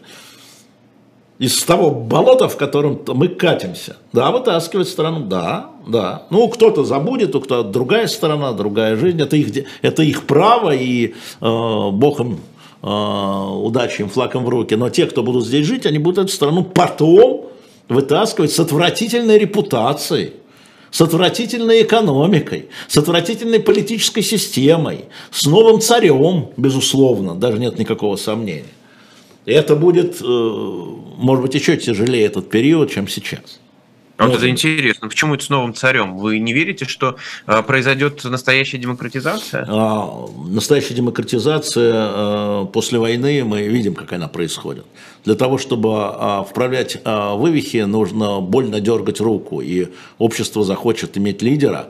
A: из того болота, в котором мы катимся. Да, вытаскивать страну, да, да. Ну, кто-то забудет, у кто-то другая страна, другая жизнь. Это их, это их право, и э, Бог им э, удачи им флаком в руки. Но те, кто будут здесь жить, они будут эту страну потом вытаскивать с отвратительной репутацией с отвратительной экономикой, с отвратительной политической системой, с новым царем, безусловно, даже нет никакого сомнения. И это будет, э, может быть, еще тяжелее этот период, чем сейчас.
B: А вот это интересно. Почему это с новым царем? Вы не верите, что э, произойдет настоящая демократизация?
A: А, настоящая демократизация э, после войны, мы видим, как она происходит. Для того, чтобы э, вправлять э, вывихи, нужно больно дергать руку. И общество захочет иметь лидера,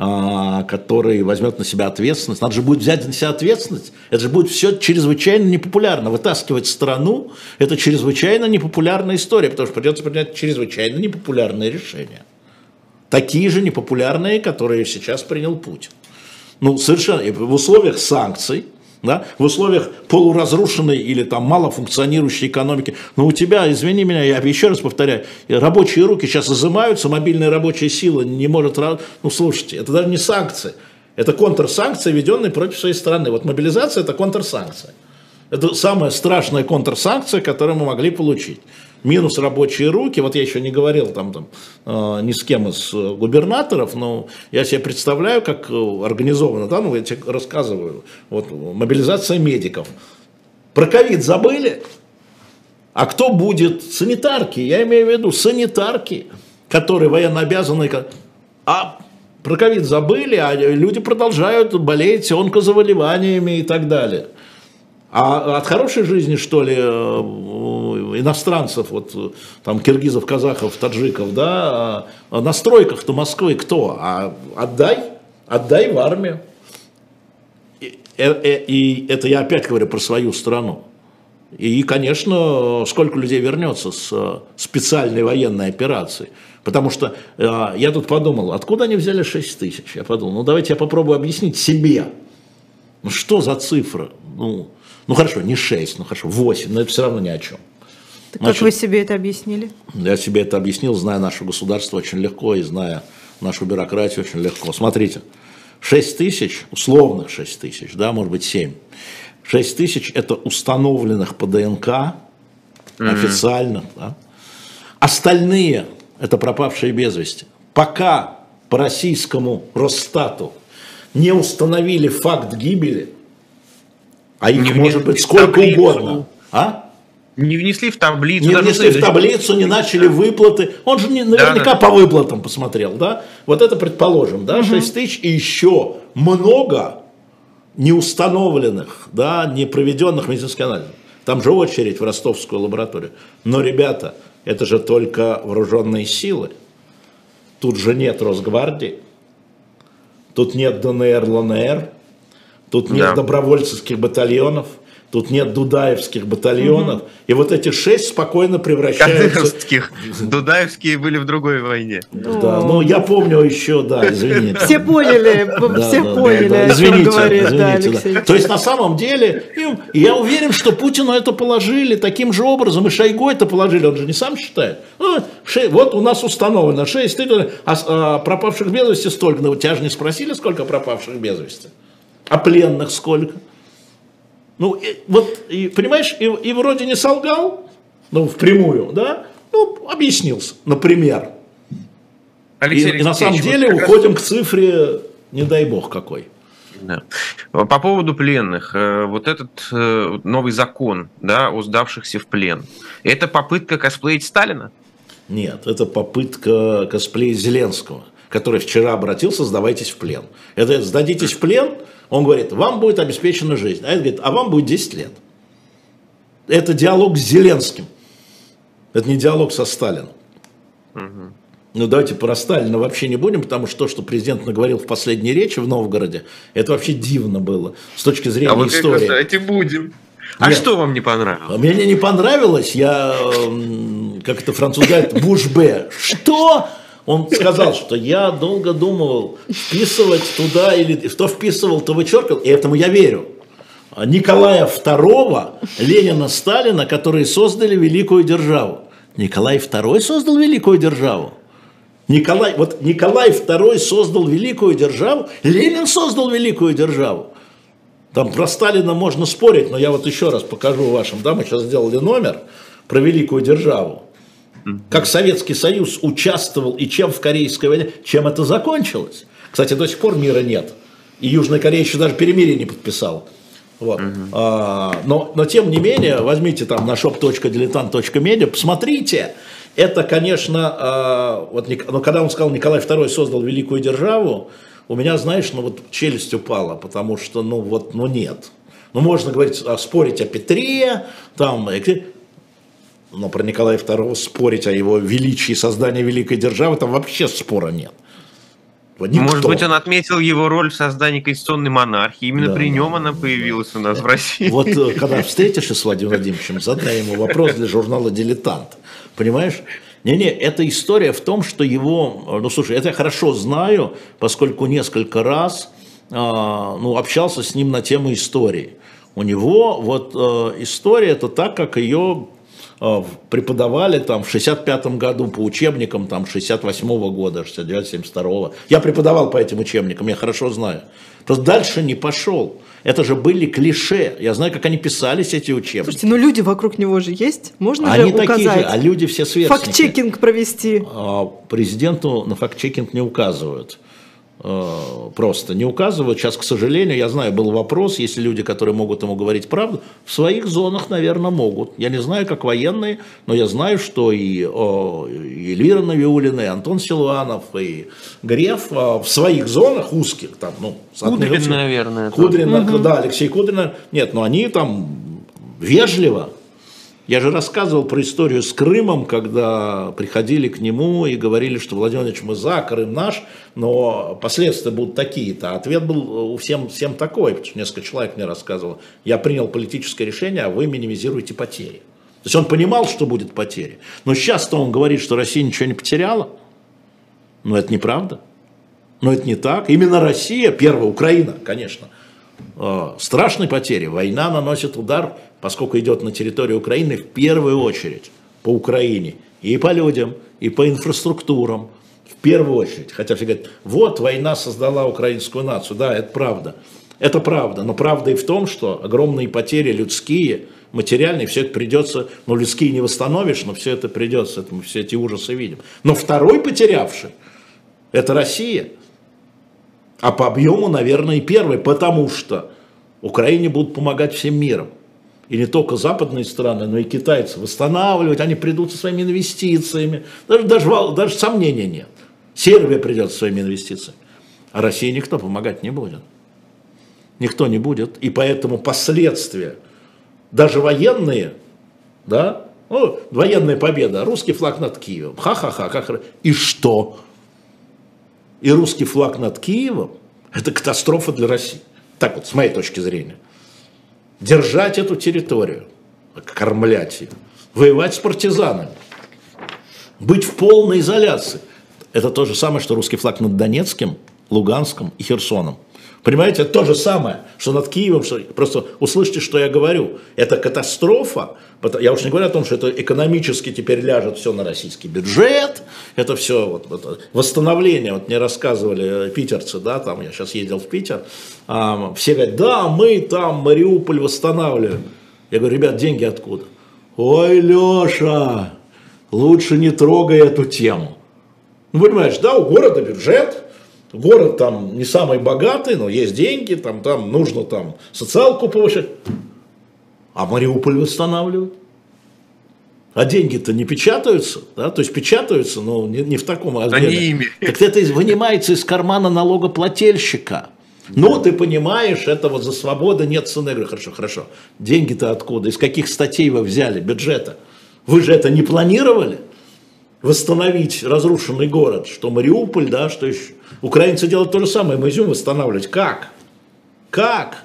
A: который возьмет на себя ответственность. Надо же будет взять на себя ответственность. Это же будет все чрезвычайно непопулярно. Вытаскивать страну – это чрезвычайно непопулярная история, потому что придется принять чрезвычайно непопулярные решения. Такие же непопулярные, которые сейчас принял Путин. Ну, совершенно в условиях санкций – да, в условиях полуразрушенной или там малофункционирующей экономики. Но у тебя, извини меня, я еще раз повторяю, рабочие руки сейчас изымаются, мобильная рабочая сила не может... Ну, слушайте, это даже не санкции, это контрсанкции, введенные против своей страны. Вот мобилизация – это контрсанкция. Это самая страшная контрсанкция, которую мы могли получить минус рабочие руки, вот я еще не говорил там, там э, ни с кем из э, губернаторов, но я себе представляю, как э, организовано, да, ну я тебе рассказываю, вот мобилизация медиков. Про ковид забыли? А кто будет? Санитарки, я имею в виду санитарки, которые военно обязаны, а про ковид забыли, а люди продолжают болеть онкозаболеваниями и так далее. А от хорошей жизни, что ли, иностранцев, вот там киргизов, казахов, таджиков, да, а на стройках-то Москвы кто? А отдай, отдай в армию. И, и, э, э, и это я опять говорю про свою страну. И, конечно, сколько людей вернется с э, специальной военной операции. Потому что э, я тут подумал, откуда они взяли 6 тысяч? Я подумал, ну давайте я попробую объяснить себе. Ну что за цифра? Ну, ну хорошо, не 6, ну хорошо, 8, но это все равно ни о чем.
C: Так Значит, как вы себе это объяснили?
A: Я себе это объяснил, зная наше государство очень легко и зная нашу бюрократию очень легко. Смотрите, 6 тысяч, условных 6 тысяч, да, может быть 7. 6 тысяч это установленных по ДНК mm-hmm. официально. Да? Остальные это пропавшие без вести. Пока по российскому Росстату не установили факт гибели, а их не может быть сколько угодно. А?
B: Не внесли в таблицу.
A: Не внесли в таблицу, не начали выплаты. Он же не, наверняка да, да. по выплатам посмотрел, да? Вот это предположим, да, угу. 6 тысяч и еще много неустановленных, да, не проведенных медицинских анализов. Там же очередь в ростовскую лабораторию. Но, ребята, это же только вооруженные силы. Тут же нет Росгвардии, тут нет ДНР, ЛНР, тут нет да. добровольческих батальонов – Тут нет дудаевских батальонов. Угу. И вот эти шесть спокойно превращаются...
B: Кадыровских. Дудаевские были в другой войне.
A: Да, ну я помню еще, да, извините.
C: Все поняли, все поняли,
A: извините, извините. То есть на самом деле, я уверен, что Путину это положили таким же образом, и Шойгу это положили, он же не сам считает. Ну, вот у нас установлено 6 тысяч, а, а пропавших без вести столько. Но тебя же не спросили, сколько пропавших без вести? А пленных сколько? Ну, и, вот, и, понимаешь, и, и вроде не солгал, ну, впрямую, да, ну, объяснился, например. Алексей и, и на самом деле вот уходим раз... к цифре, не дай бог какой.
B: Да. По поводу пленных, э, вот этот э, новый закон, да, о сдавшихся в плен, это попытка косплеить Сталина?
A: Нет, это попытка косплеить Зеленского, который вчера обратился, сдавайтесь в плен. Это сдадитесь в плен, он говорит, вам будет обеспечена жизнь. А это говорит, а вам будет 10 лет. Это диалог с Зеленским. Это не диалог со Сталином. Угу. Ну давайте про Сталина вообще не будем, потому что то, что президент наговорил в последней речи в Новгороде, это вообще дивно было с точки зрения а вы истории.
B: Кстати, будем. А Нет, что вам не понравилось?
A: Мне не понравилось, я, как это француз говорит, бушбе. Что? Он сказал, что я долго думал, вписывать туда или... Кто вписывал, то вычеркивал, и этому я верю. Николая II, Ленина, Сталина, которые создали великую державу. Николай II создал великую державу. Николай, вот Николай II создал великую державу, Ленин создал великую державу. Там про Сталина можно спорить, но я вот еще раз покажу вашим, да, мы сейчас сделали номер про великую державу как Советский Союз участвовал и чем в Корейской войне, чем это закончилось. Кстати, до сих пор мира нет. И Южная Корея еще даже перемирие не подписала. Вот. Угу. А, но, но тем не менее, возьмите там на shop.diletant.media, посмотрите. Это, конечно, а, вот, ну, когда он сказал, Николай II создал великую державу, у меня, знаешь, ну вот челюсть упала, потому что, ну вот, ну нет. Ну, можно говорить, а, спорить о Петре, там, но про Николая II спорить о его величии создания великой державы, там вообще спора нет.
B: Никто. Может быть, он отметил его роль в создании конституционной монархии. Именно да. при нем она появилась у нас в России.
A: Вот э, когда встретишься с Владимиром Владимировичем, задай ему вопрос для журнала «Дилетант». Понимаешь? Не-не, эта история в том, что его, ну слушай, это я хорошо знаю, поскольку несколько раз а, ну, общался с ним на тему истории. У него вот э, история это так, как ее Э, преподавали там в 65 году по учебникам там 68 -го года, 69 72 -го. Я преподавал по этим учебникам, я хорошо знаю. Просто дальше не пошел. Это же были клише. Я знаю, как они писались, эти учебники.
C: Слушайте, ну люди вокруг него же есть. Можно они же указать. такие же,
A: а люди все сверстники.
C: Факт-чекинг провести.
A: А, президенту на факт-чекинг не указывают. Э, просто не указывают. Сейчас, к сожалению, я знаю, был вопрос, если люди, которые могут ему говорить правду, в своих зонах, наверное, могут. Я не знаю, как военные, но я знаю, что и, Эльвира Навиулина, и Антон Силуанов, и Греф в своих зонах узких, там, ну,
B: Кудрин, наверное.
A: Кудрин, угу. да, Алексей Кудрин, нет, но они там вежливо, я же рассказывал про историю с Крымом, когда приходили к нему и говорили, что Владимир Владимирович, мы за, Крым наш, но последствия будут такие-то. Ответ был у всем, всем такой, потому что несколько человек мне рассказывало. Я принял политическое решение, а вы минимизируете потери. То есть он понимал, что будет потери. Но сейчас-то он говорит, что Россия ничего не потеряла. Но это неправда. Но это не так. Именно Россия, первая, Украина, конечно, э, страшные потери. Война наносит удар поскольку идет на территории Украины в первую очередь по Украине, и по людям, и по инфраструктурам, в первую очередь. Хотя все говорят, вот война создала украинскую нацию. Да, это правда. Это правда. Но правда и в том, что огромные потери людские, материальные, все это придется, ну, людские не восстановишь, но все это придется, это мы все эти ужасы видим. Но второй потерявший, это Россия. А по объему, наверное, и первый, потому что Украине будут помогать всем миром. и не только западные страны, но и китайцы восстанавливать, они придут со своими инвестициями. Даже, даже, даже сомнений нет. Сербия придет со своими инвестициями. А России никто помогать не будет. Никто не будет. И поэтому последствия, даже военные, да, ну, военная победа, русский флаг над Киевом, ха-ха-ха, как... И что? И русский флаг над Киевом – это катастрофа для России. Так вот, с моей точки зрения. Держать эту территорию, кормлять ее, воевать с партизанами, быть в полной изоляции. Это то же самое, что русский флаг над Донецким, Луганском и Херсоном. Понимаете, это то же самое, что над Киевом, что, просто услышьте, что я говорю. Это катастрофа, я уж не говорю о том, что это экономически теперь ляжет все на российский бюджет, это все вот, вот, восстановление, вот мне рассказывали питерцы, да, там я сейчас ездил в Питер, а, все говорят, да, мы там Мариуполь восстанавливаем. Я говорю, ребят, деньги откуда? Ой, Леша, лучше не трогай эту тему. Ну, понимаешь, да, у города бюджет, город там не самый богатый, но есть деньги, там, там нужно там социалку повышать. А Мариуполь восстанавливают. А деньги-то не печатаются, да, то есть печатаются, но не, не в таком
B: размере.
A: Так это вынимается из кармана налогоплательщика. Ну, ты понимаешь, это вот за свободу нет цены. Хорошо, хорошо. Деньги-то откуда? Из каких статей вы взяли бюджета? Вы же это не планировали? Восстановить разрушенный город, что Мариуполь, да, что еще. Украинцы делают то же самое, мы Изюм восстанавливать. Как? Как?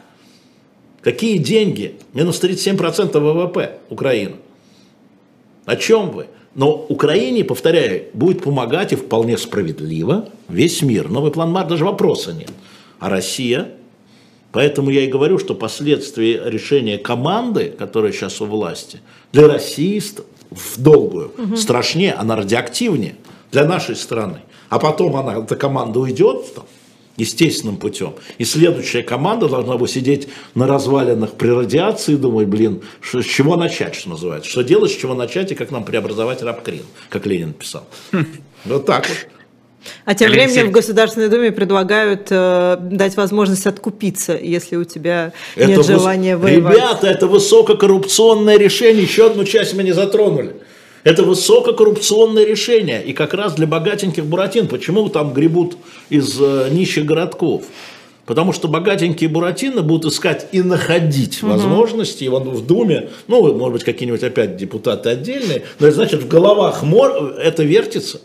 A: Какие деньги? Минус 37% ВВП Украина. О чем вы? Но Украине, повторяю, будет помогать и вполне справедливо весь мир. Новый план Мар даже вопроса нет. А Россия? Поэтому я и говорю, что последствия решения команды, которая сейчас у власти, для России в долгую угу. страшнее, она радиоактивнее для нашей страны. А потом она, эта команда уйдет, там, естественным путем. И следующая команда должна бы сидеть на развалинах при радиации, думать, блин, что, с чего начать, что называется. Что делать, с чего начать и как нам преобразовать рабкрин, как Ленин писал. Вот так вот.
C: А тем Алексей... временем в Государственной Думе предлагают э, дать возможность откупиться, если у тебя это нет желания выс... воевать.
A: Ребята, это высококоррупционное решение. Еще одну часть мы не затронули. Это высококоррупционное решение. И как раз для богатеньких буратин. Почему там гребут из э, нищих городков? Потому что богатенькие буратины будут искать и находить угу. возможности. И вот в Думе, ну, может быть, какие-нибудь опять депутаты отдельные, но это значит, в головах мор, это вертится.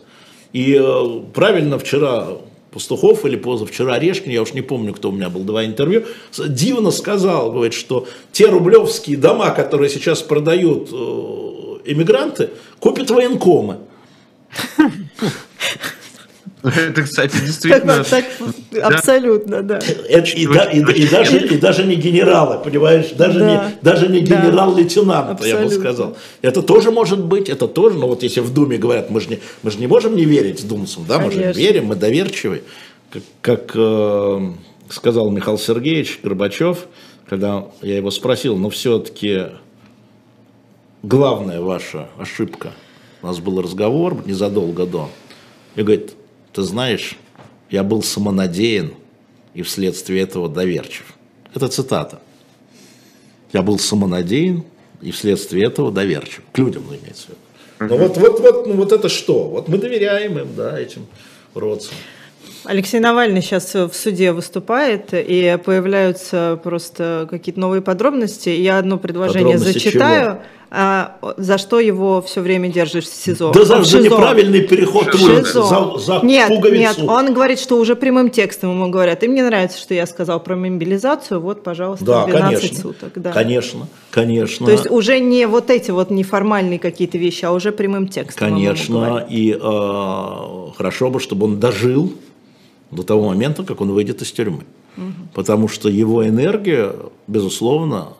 A: И э, правильно вчера Пастухов или позавчера Орешкин, я уж не помню, кто у меня был, два интервью, дивно сказал, говорит, что те рублевские дома, которые сейчас продают э, иммигранты купят военкомы.
B: Это, кстати, действительно... Так,
C: так, абсолютно, да.
A: Это, и, да, и, и, даже, и даже не генералы, понимаешь, даже да. не, даже не генерал-лейтенант, я бы сказал. Это тоже может быть, это тоже, но вот если в Думе говорят, мы же не, мы же не можем не верить думцам, да, Конечно. мы же верим, мы доверчивы. Как, как э, сказал Михаил Сергеевич Горбачев, когда я его спросил, но все-таки главная ваша ошибка. У нас был разговор незадолго до. И говорит, ты знаешь, я был самонадеян и вследствие этого доверчив. Это цитата. Я был самонадеян и вследствие этого доверчив. К людям, ну, имеется в виду. Ну вот, вот, вот, ну, вот это что? Вот мы доверяем им, да, этим родцам.
C: Алексей Навальный сейчас в суде выступает, и появляются просто какие-то новые подробности. Я одно предложение подробности зачитаю. Чего? а, за что его все время держишь в СИЗО?
A: Да за, за неправильный переход улицы, за,
C: за нет, пуговицу. Нет, он говорит, что уже прямым текстом ему говорят, и мне нравится, что я сказал про мобилизацию, вот, пожалуйста, да, 12 конечно, суток.
A: Да, конечно, конечно.
C: То есть уже не вот эти вот неформальные какие-то вещи, а уже прямым текстом.
A: Конечно, и э, хорошо бы, чтобы он дожил до того момента, как он выйдет из тюрьмы. Угу. Потому что его энергия, безусловно,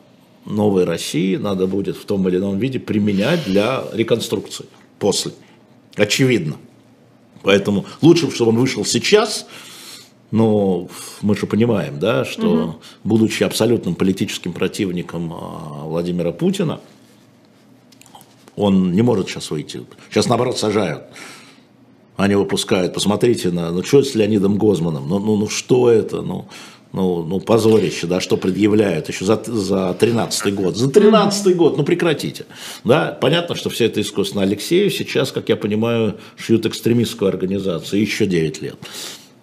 A: новой России надо будет в том или ином виде применять для реконструкции после. Очевидно. Поэтому лучше, чтобы он вышел сейчас, но мы же понимаем, да, что, угу. будучи абсолютным политическим противником а, Владимира Путина, он не может сейчас выйти. Сейчас, наоборот, сажают. Они выпускают. Посмотрите на, ну что с Леонидом Гозманом? Ну, ну, ну что это? Ну, ну, ну позорище, да, что предъявляют еще за, за 13 год. За 13 год, ну прекратите. Да, понятно, что все это искусственно. Алексею сейчас, как я понимаю, шьют экстремистскую организацию еще 9 лет.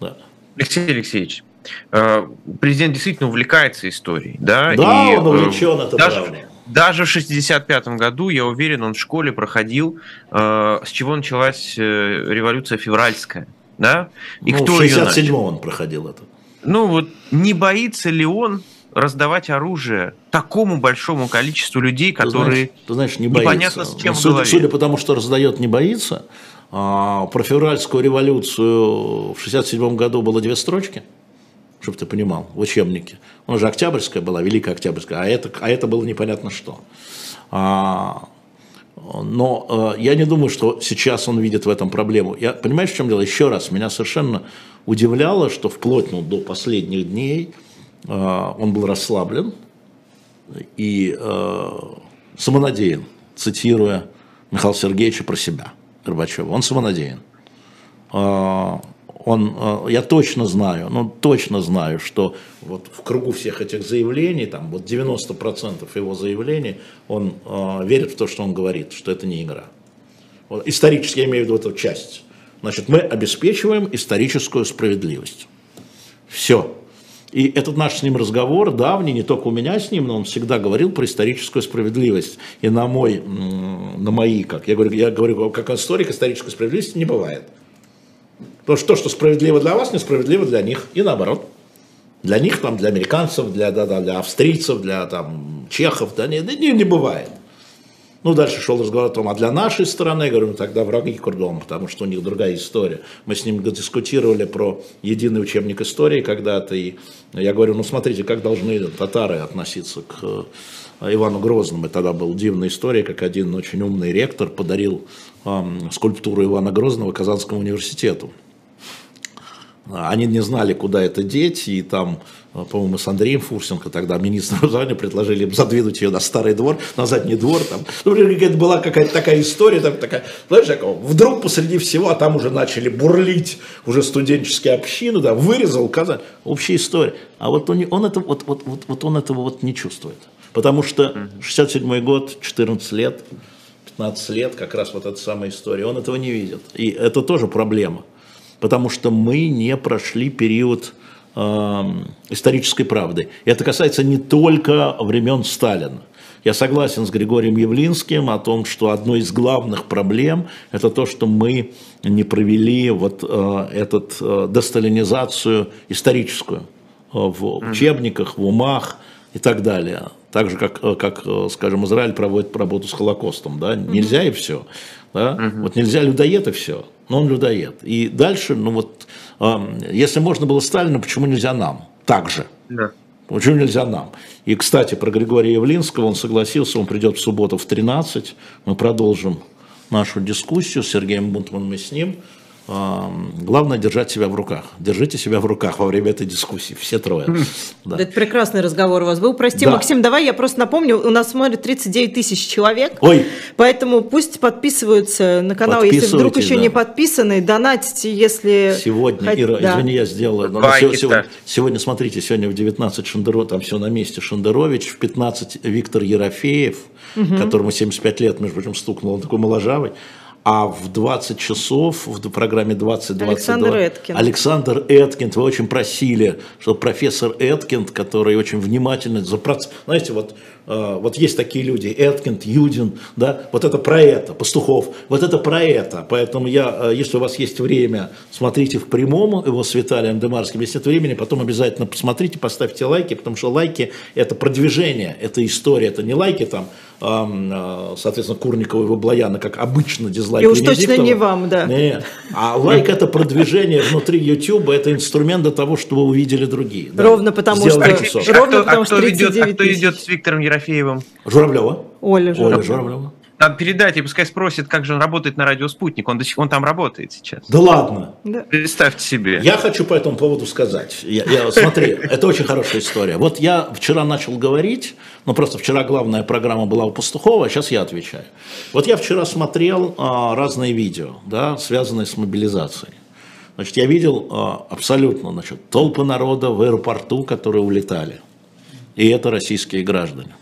B: Да. Алексей Алексеевич, э, президент действительно увлекается историей, да?
A: Да, и, он увлечен, это
B: даже, правда. Даже в 65 году, я уверен, он в школе проходил, э, с чего началась э, революция февральская, да?
A: И ну, кто в 67 он проходил это.
B: Ну вот не боится ли он раздавать оружие такому большому количеству людей, которые
A: ты знаешь, ты знаешь не боится. непонятно с чем судя, судя по тому, что раздает, не боится. А, про февральскую революцию в 67 году было две строчки, чтобы ты понимал, в учебнике. Он же Октябрьская была, Великая Октябрьская, а это, а это было непонятно что. А, но э, я не думаю, что сейчас он видит в этом проблему. Я, понимаешь, в чем дело? Еще раз, меня совершенно удивляло, что вплоть ну, до последних дней э, он был расслаблен и э, самонадеян, цитируя Михаила Сергеевича про себя, Горбачева. Он самонадеян. Э, он, э, я точно знаю, ну точно знаю, что вот в кругу всех этих заявлений, там вот 90% его заявлений, он э, верит в то, что он говорит, что это не игра. Вот, исторически я имею в виду эту часть. Значит, мы обеспечиваем историческую справедливость. Все. И этот наш с ним разговор давний, не только у меня с ним, но он всегда говорил про историческую справедливость. И на мой, на мои, как я говорю, я говорю, как историк, исторической справедливости не бывает. Потому что то, что справедливо для вас, несправедливо для них. И наоборот. Для них, там, для американцев, для, да, да, для австрийцев, для там, чехов, да, не, не, не бывает. Ну, дальше шел разговор о том, а для нашей страны, я говорю, ну, тогда враги кордон, потому что у них другая история. Мы с ним дискутировали про единый учебник истории когда-то, и я говорю, ну, смотрите, как должны татары относиться к э, Ивану Грозному. И тогда была дивная история, как один очень умный ректор подарил э, скульптуру Ивана Грозного Казанскому университету. Они не знали, куда это деть, и там, э, по-моему, с Андреем Фурсенко, тогда министр образования, предложили им задвинуть ее на старый двор, на задний двор. Там. Ну, это была какая-то такая история, там, такая, знаешь, такого, вдруг посреди всего, а там уже начали бурлить уже студенческие общины, да, вырезал Казань. Общая история. А вот он, он, это, вот, вот, вот, вот он этого вот не чувствует. Потому что 67 год, 14 лет, 15 лет, как раз вот эта самая история, он этого не видит. И это тоже проблема потому что мы не прошли период э, исторической правды. И это касается не только времен Сталина. Я согласен с Григорием Явлинским о том, что одной из главных проблем – это то, что мы не провели вот э, этот, э, десталинизацию историческую э, в учебниках, в умах и так далее. Так же, как, э, как э, скажем, Израиль проводит работу с Холокостом. Да? Нельзя и все. Да? Угу. Вот нельзя людоед и все но он людоед. И дальше, ну вот, если можно было Сталина, почему нельзя нам? Так же. Да. Почему нельзя нам? И, кстати, про Григория Явлинского он согласился, он придет в субботу в 13, мы продолжим нашу дискуссию с Сергеем Бунтманом и с ним. Главное держать себя в руках. Держите себя в руках во время этой дискуссии, все трое. Хм.
C: Да. Это прекрасный разговор у вас был. Прости, да. Максим, давай я просто напомню, у нас смотрит 39 тысяч человек, Ой. поэтому пусть подписываются на канал, если вдруг еще да. не подписаны, донатите, если...
A: Сегодня, Хот... Ира, да. извини, я сделал. Сегодня, сегодня, сегодня, смотрите, сегодня в 19 Шендеро, там все на месте, Шендерович, в 15 Виктор Ерофеев, угу. которому 75 лет, между прочим, стукнул, он такой моложавый, а в 20 часов в программе 2022 Александр Эткин. Александр Эткинд, вы очень просили, что профессор Эткинд, который очень внимательно за процесс, знаете, вот Э, вот есть такие люди, Эткинд, Юдин, да, вот это про это, Пастухов, вот это про это. Поэтому я, э, если у вас есть время, смотрите в прямом его с Виталием Демарским. Если нет времени, потом обязательно посмотрите, поставьте лайки, потому что лайки – это продвижение, это история, это не лайки там, соответственно, Курникова и Воблояна, как обычно дизлайки. И
C: уж точно не вам, да.
A: Не, а лайк – это продвижение внутри YouTube, это инструмент для того, чтобы вы увидели другие.
C: Ровно потому, что,
B: ровно потому, что 39 а кто идет с Виктором Ярофеевым? Ерофеевым.
A: Журавлева.
C: Оля Журавлева. Оля Журавлева.
B: Надо передать, и пускай спросит, как же он работает на радио «Спутник». Он, до сих, он там работает сейчас.
A: Да ладно.
B: Да. Представьте себе.
A: Я хочу по этому поводу сказать. Я, я, смотри, это очень хорошая история. Вот я вчера начал говорить, ну просто вчера главная программа была у Пастухова, а сейчас я отвечаю. Вот я вчера смотрел а, разные видео, да, связанные с мобилизацией. Значит, я видел а, абсолютно значит, толпы народа в аэропорту, которые улетали. И это российские граждане.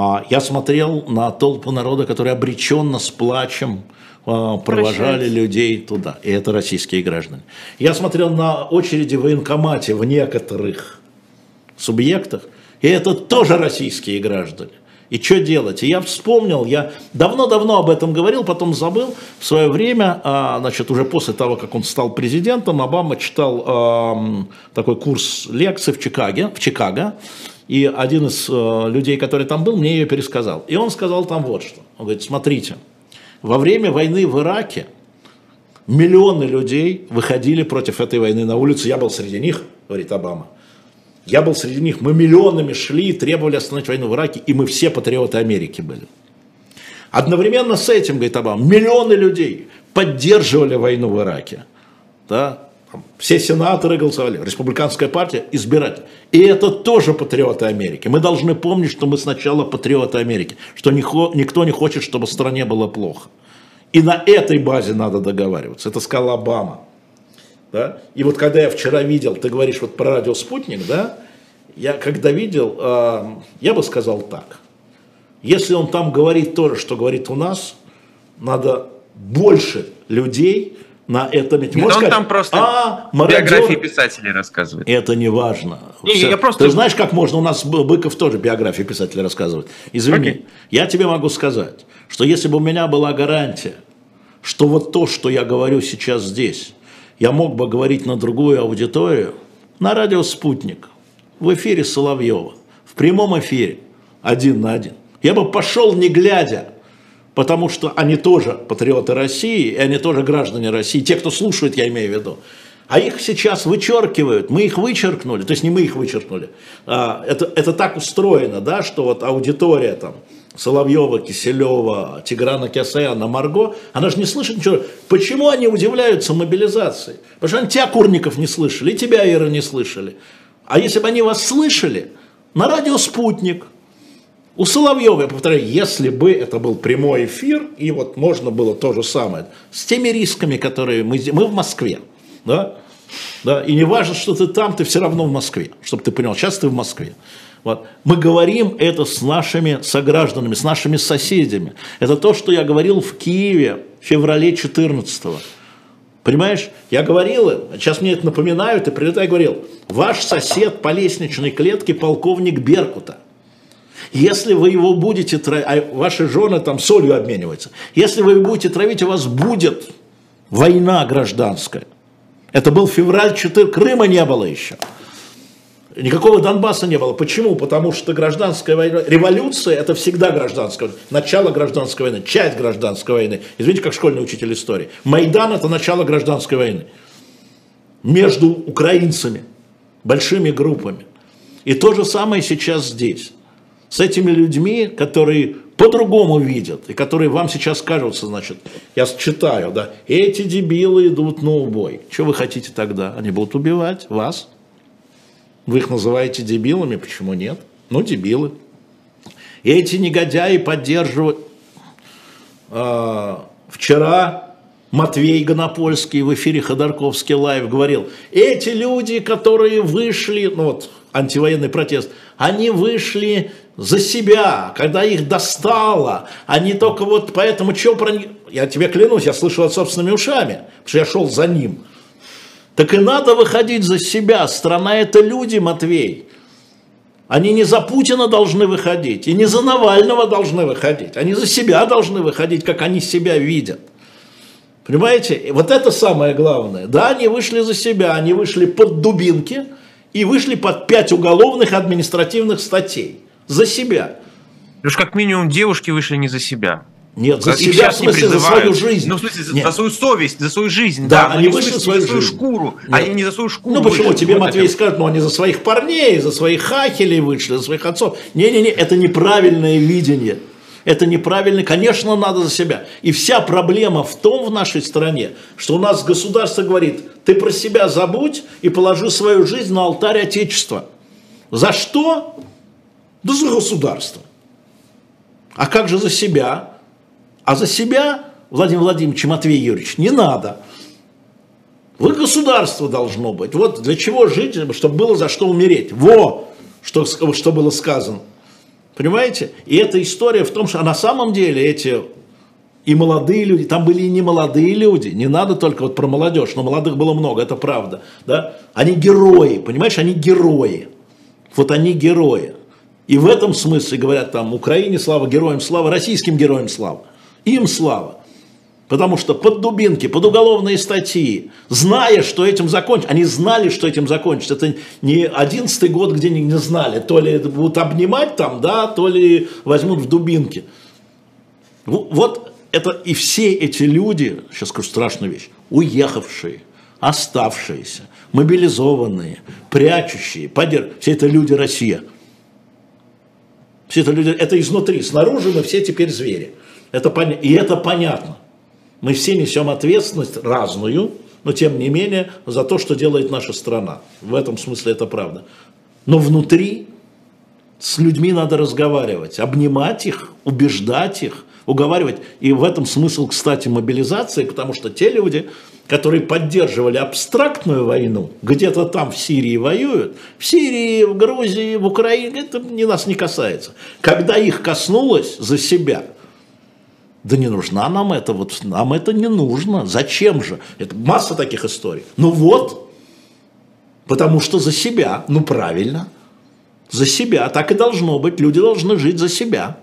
A: А я смотрел на толпу народа, которые обреченно с плачем а, провожали Прощать. людей туда. И это российские граждане. Я смотрел на очереди в военкомате в некоторых субъектах, и это тоже российские граждане. И что делать? И я вспомнил, я давно-давно об этом говорил, потом забыл. В свое время, а, значит, уже после того, как он стал президентом, Обама читал такой курс лекций в Чикаго, в Чикаго. И один из э, людей, который там был, мне ее пересказал. И он сказал там вот что. Он говорит, смотрите, во время войны в Ираке миллионы людей выходили против этой войны на улицу. Я был среди них, говорит Обама. Я был среди них, мы миллионами шли, требовали остановить войну в Ираке, и мы все патриоты Америки были. Одновременно с этим, говорит Обама, миллионы людей поддерживали войну в Ираке. Да? Все сенаторы голосовали, республиканская партия, избиратель. И это тоже патриоты Америки. Мы должны помнить, что мы сначала патриоты Америки, что никто не хочет, чтобы стране было плохо. И на этой базе надо договариваться. Это сказал Обама. Да? И вот когда я вчера видел, ты говоришь вот про радио «Спутник», да? я когда видел, э, я бы сказал так. Если он там говорит то же, что говорит у нас, надо больше людей на этом.
B: Нет, он сказать, там просто а, мародер... биографии писателей рассказывает.
A: Это не важно. Не, я просто... Ты знаешь, как можно, у нас Быков тоже биографии писателей рассказывает. Извини, okay. я тебе могу сказать, что если бы у меня была гарантия, что вот то, что я говорю сейчас здесь, я мог бы говорить на другую аудиторию, на радио «Спутник», в эфире Соловьева, в прямом эфире, один на один. Я бы пошел не глядя, потому что они тоже патриоты России, и они тоже граждане России, те, кто слушает, я имею в виду. А их сейчас вычеркивают, мы их вычеркнули, то есть не мы их вычеркнули. А, это, это так устроено, да, что вот аудитория там, Соловьева, Киселева, Тиграна Кесаяна, Марго, она же не слышит ничего. Почему они удивляются мобилизации? Потому что они тебя, Курников, не слышали, и тебя, Ира, не слышали. А если бы они вас слышали, на радио «Спутник», у Соловьева, я повторяю, если бы это был прямой эфир, и вот можно было то же самое, с теми рисками, которые мы, мы в Москве, да, да, и не важно, что ты там, ты все равно в Москве, чтобы ты понял, сейчас ты в Москве. Вот. Мы говорим это с нашими согражданами, с нашими соседями. Это то, что я говорил в Киеве в феврале 14 -го. Понимаешь, я говорил им, сейчас мне это напоминают, и прилетаю и говорил, ваш сосед по лестничной клетке полковник Беркута. Если вы его будете травить, а ваши жены там солью обмениваются, если вы его будете травить, у вас будет война гражданская. Это был февраль 4, Крыма не было еще. Никакого Донбасса не было. Почему? Потому что гражданская война, революция это всегда гражданская война. Начало гражданской войны, часть гражданской войны. Извините, как школьный учитель истории. Майдан это начало гражданской войны. Между украинцами, большими группами. И то же самое сейчас здесь. С этими людьми, которые по-другому видят, и которые вам сейчас кажутся, значит, я читаю, да, эти дебилы идут на убой. Что вы хотите тогда? Они будут убивать вас, вы их называете дебилами, почему нет? Ну, дебилы. Эти негодяи поддерживают. А, вчера Матвей Ганапольский в эфире Ходорковский Live говорил, эти люди, которые вышли, ну вот, антивоенный протест, они вышли за себя, когда их достало, они только вот поэтому, что про них, я тебе клянусь, я слышал это собственными ушами, потому что я шел за ним, так и надо выходить за себя. Страна это люди, Матвей. Они не за Путина должны выходить, и не за Навального должны выходить. Они за себя должны выходить, как они себя видят. Понимаете? Вот это самое главное. Да, они вышли за себя, они вышли под дубинки и вышли под пять уголовных административных статей. За себя.
B: Уж как минимум девушки вышли не за себя.
A: Нет, за Их себя, в смысле, за свою жизнь.
B: Ну, в смысле, Нет. за свою совесть, за свою жизнь.
A: Да, да они вышли за
B: свою,
A: свою
B: шкуру, Нет. они не за свою шкуру
A: Ну, почему? Тебе вот Матвей это. скажет, ну, они за своих парней, за своих хахелей вышли, за своих отцов. Не-не-не, это неправильное видение. Это неправильно, конечно, надо за себя. И вся проблема в том в нашей стране, что у нас государство говорит, ты про себя забудь и положи свою жизнь на алтарь Отечества. За что? Да за государство. А как же за себя? А за себя, Владимир Владимирович, Матвей Юрьевич, не надо. Вы государство должно быть. Вот для чего жить, чтобы было за что умереть. Во, что, что было сказано. Понимаете? И эта история в том, что а на самом деле эти и молодые люди, там были и не молодые люди, не надо только вот про молодежь, но молодых было много, это правда, да? Они герои, понимаешь, они герои, вот они герои. И в этом смысле говорят там, Украине слава, героям слава, российским героям слава, им слава. Потому что под дубинки, под уголовные статьи, зная, что этим закончится, они знали, что этим закончится. Это не одиннадцатый год, где они не знали, то ли будут обнимать там, да, то ли возьмут в дубинки. Вот это и все эти люди, сейчас скажу страшную вещь, уехавшие, оставшиеся, мобилизованные, прячущие, подерж... все это люди Россия. Все это люди, это изнутри, снаружи мы все теперь звери. Это пон... И это понятно. Мы все несем ответственность разную, но тем не менее за то, что делает наша страна. В этом смысле это правда. Но внутри с людьми надо разговаривать, обнимать их, убеждать их, уговаривать. И в этом смысл, кстати, мобилизации, потому что те люди, которые поддерживали абстрактную войну, где-то там в Сирии воюют, в Сирии, в Грузии, в Украине, это не нас не касается. Когда их коснулось за себя, да не нужна нам это, вот нам это не нужно, зачем же? Это масса таких историй. Ну вот, потому что за себя, ну правильно, за себя, так и должно быть, люди должны жить за себя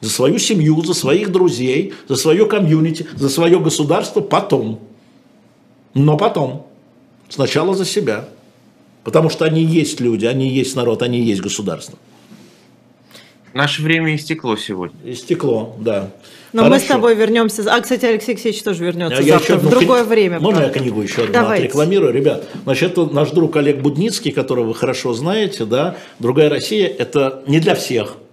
A: за свою семью, за своих друзей, за свое комьюнити, за свое государство потом. Но потом. Сначала за себя. Потому что они есть люди, они есть народ, они есть государство.
B: Наше время истекло сегодня.
A: Истекло, да.
C: Но Хорошо. мы с тобой вернемся. А, кстати, Алексей Алексеевич тоже вернется я завтра, еще, в другое кни... время.
A: Можно правда? я книгу еще одну Давайте. отрекламирую? Ребят, значит, это наш друг Олег Будницкий, которого вы хорошо знаете, да, «Другая Россия» – это не для всех –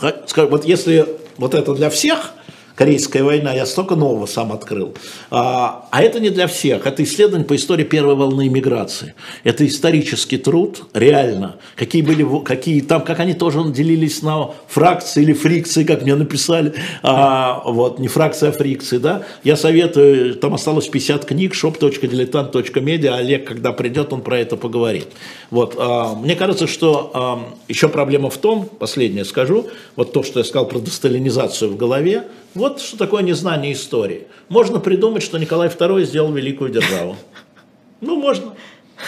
A: вот если вот это для всех, Корейская война, я столько нового сам открыл. А, а это не для всех. Это исследование по истории первой волны иммиграции. Это исторический труд, реально. Какие были, какие там, как они тоже делились на фракции или фрикции, как мне написали. А, вот, не фракция, а фрикции, да. Я советую, там осталось 50 книг, shop.diletant.media. Олег, когда придет, он про это поговорит. Вот, а, мне кажется, что а, еще проблема в том, последнее скажу, вот то, что я сказал про десталинизацию в голове, вот что такое незнание истории. Можно придумать, что Николай II сделал великую державу. Ну, можно.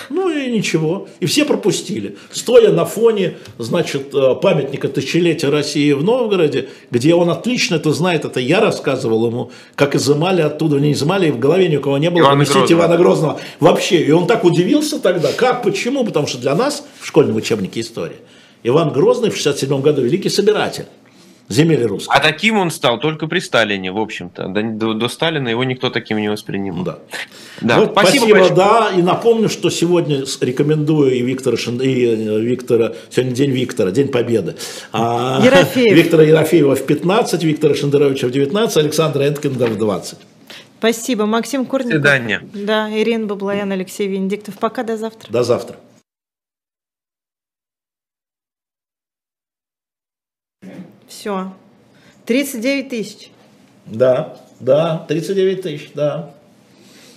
A: Ну и ничего. И все пропустили. Стоя на фоне, значит, э, памятника тысячелетия России в Новгороде, где он отлично это знает, это я рассказывал ему, как изымали оттуда, не изымали, и в голове ни у кого не было Ивана поместить Ивана Грозного. Вообще. И он так удивился тогда. Как, почему? Потому что для нас в школьном учебнике истории Иван Грозный в 67 году великий собиратель земель русских.
B: А таким он стал только при Сталине, в общем-то. До, до, до Сталина его никто таким не воспринимал.
A: Да. Да. Ну, спасибо, спасибо да. И напомню, что сегодня рекомендую и Виктора, Шин... и э, Виктора, сегодня день Виктора, День Победы. А, Ерофеев. Виктора Ерофеева в 15, Виктора Шендеровича в 19, Александра Энткинда в 20.
C: Спасибо. Максим Курников.
B: До свидания.
C: Да, Ирина Баблоян, Алексей Венедиктов. Пока, до завтра.
A: До завтра.
C: Все. 39 тысяч.
A: Да, да, 39 тысяч, да.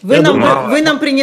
C: Вы, нам, думаю, вы нам принесли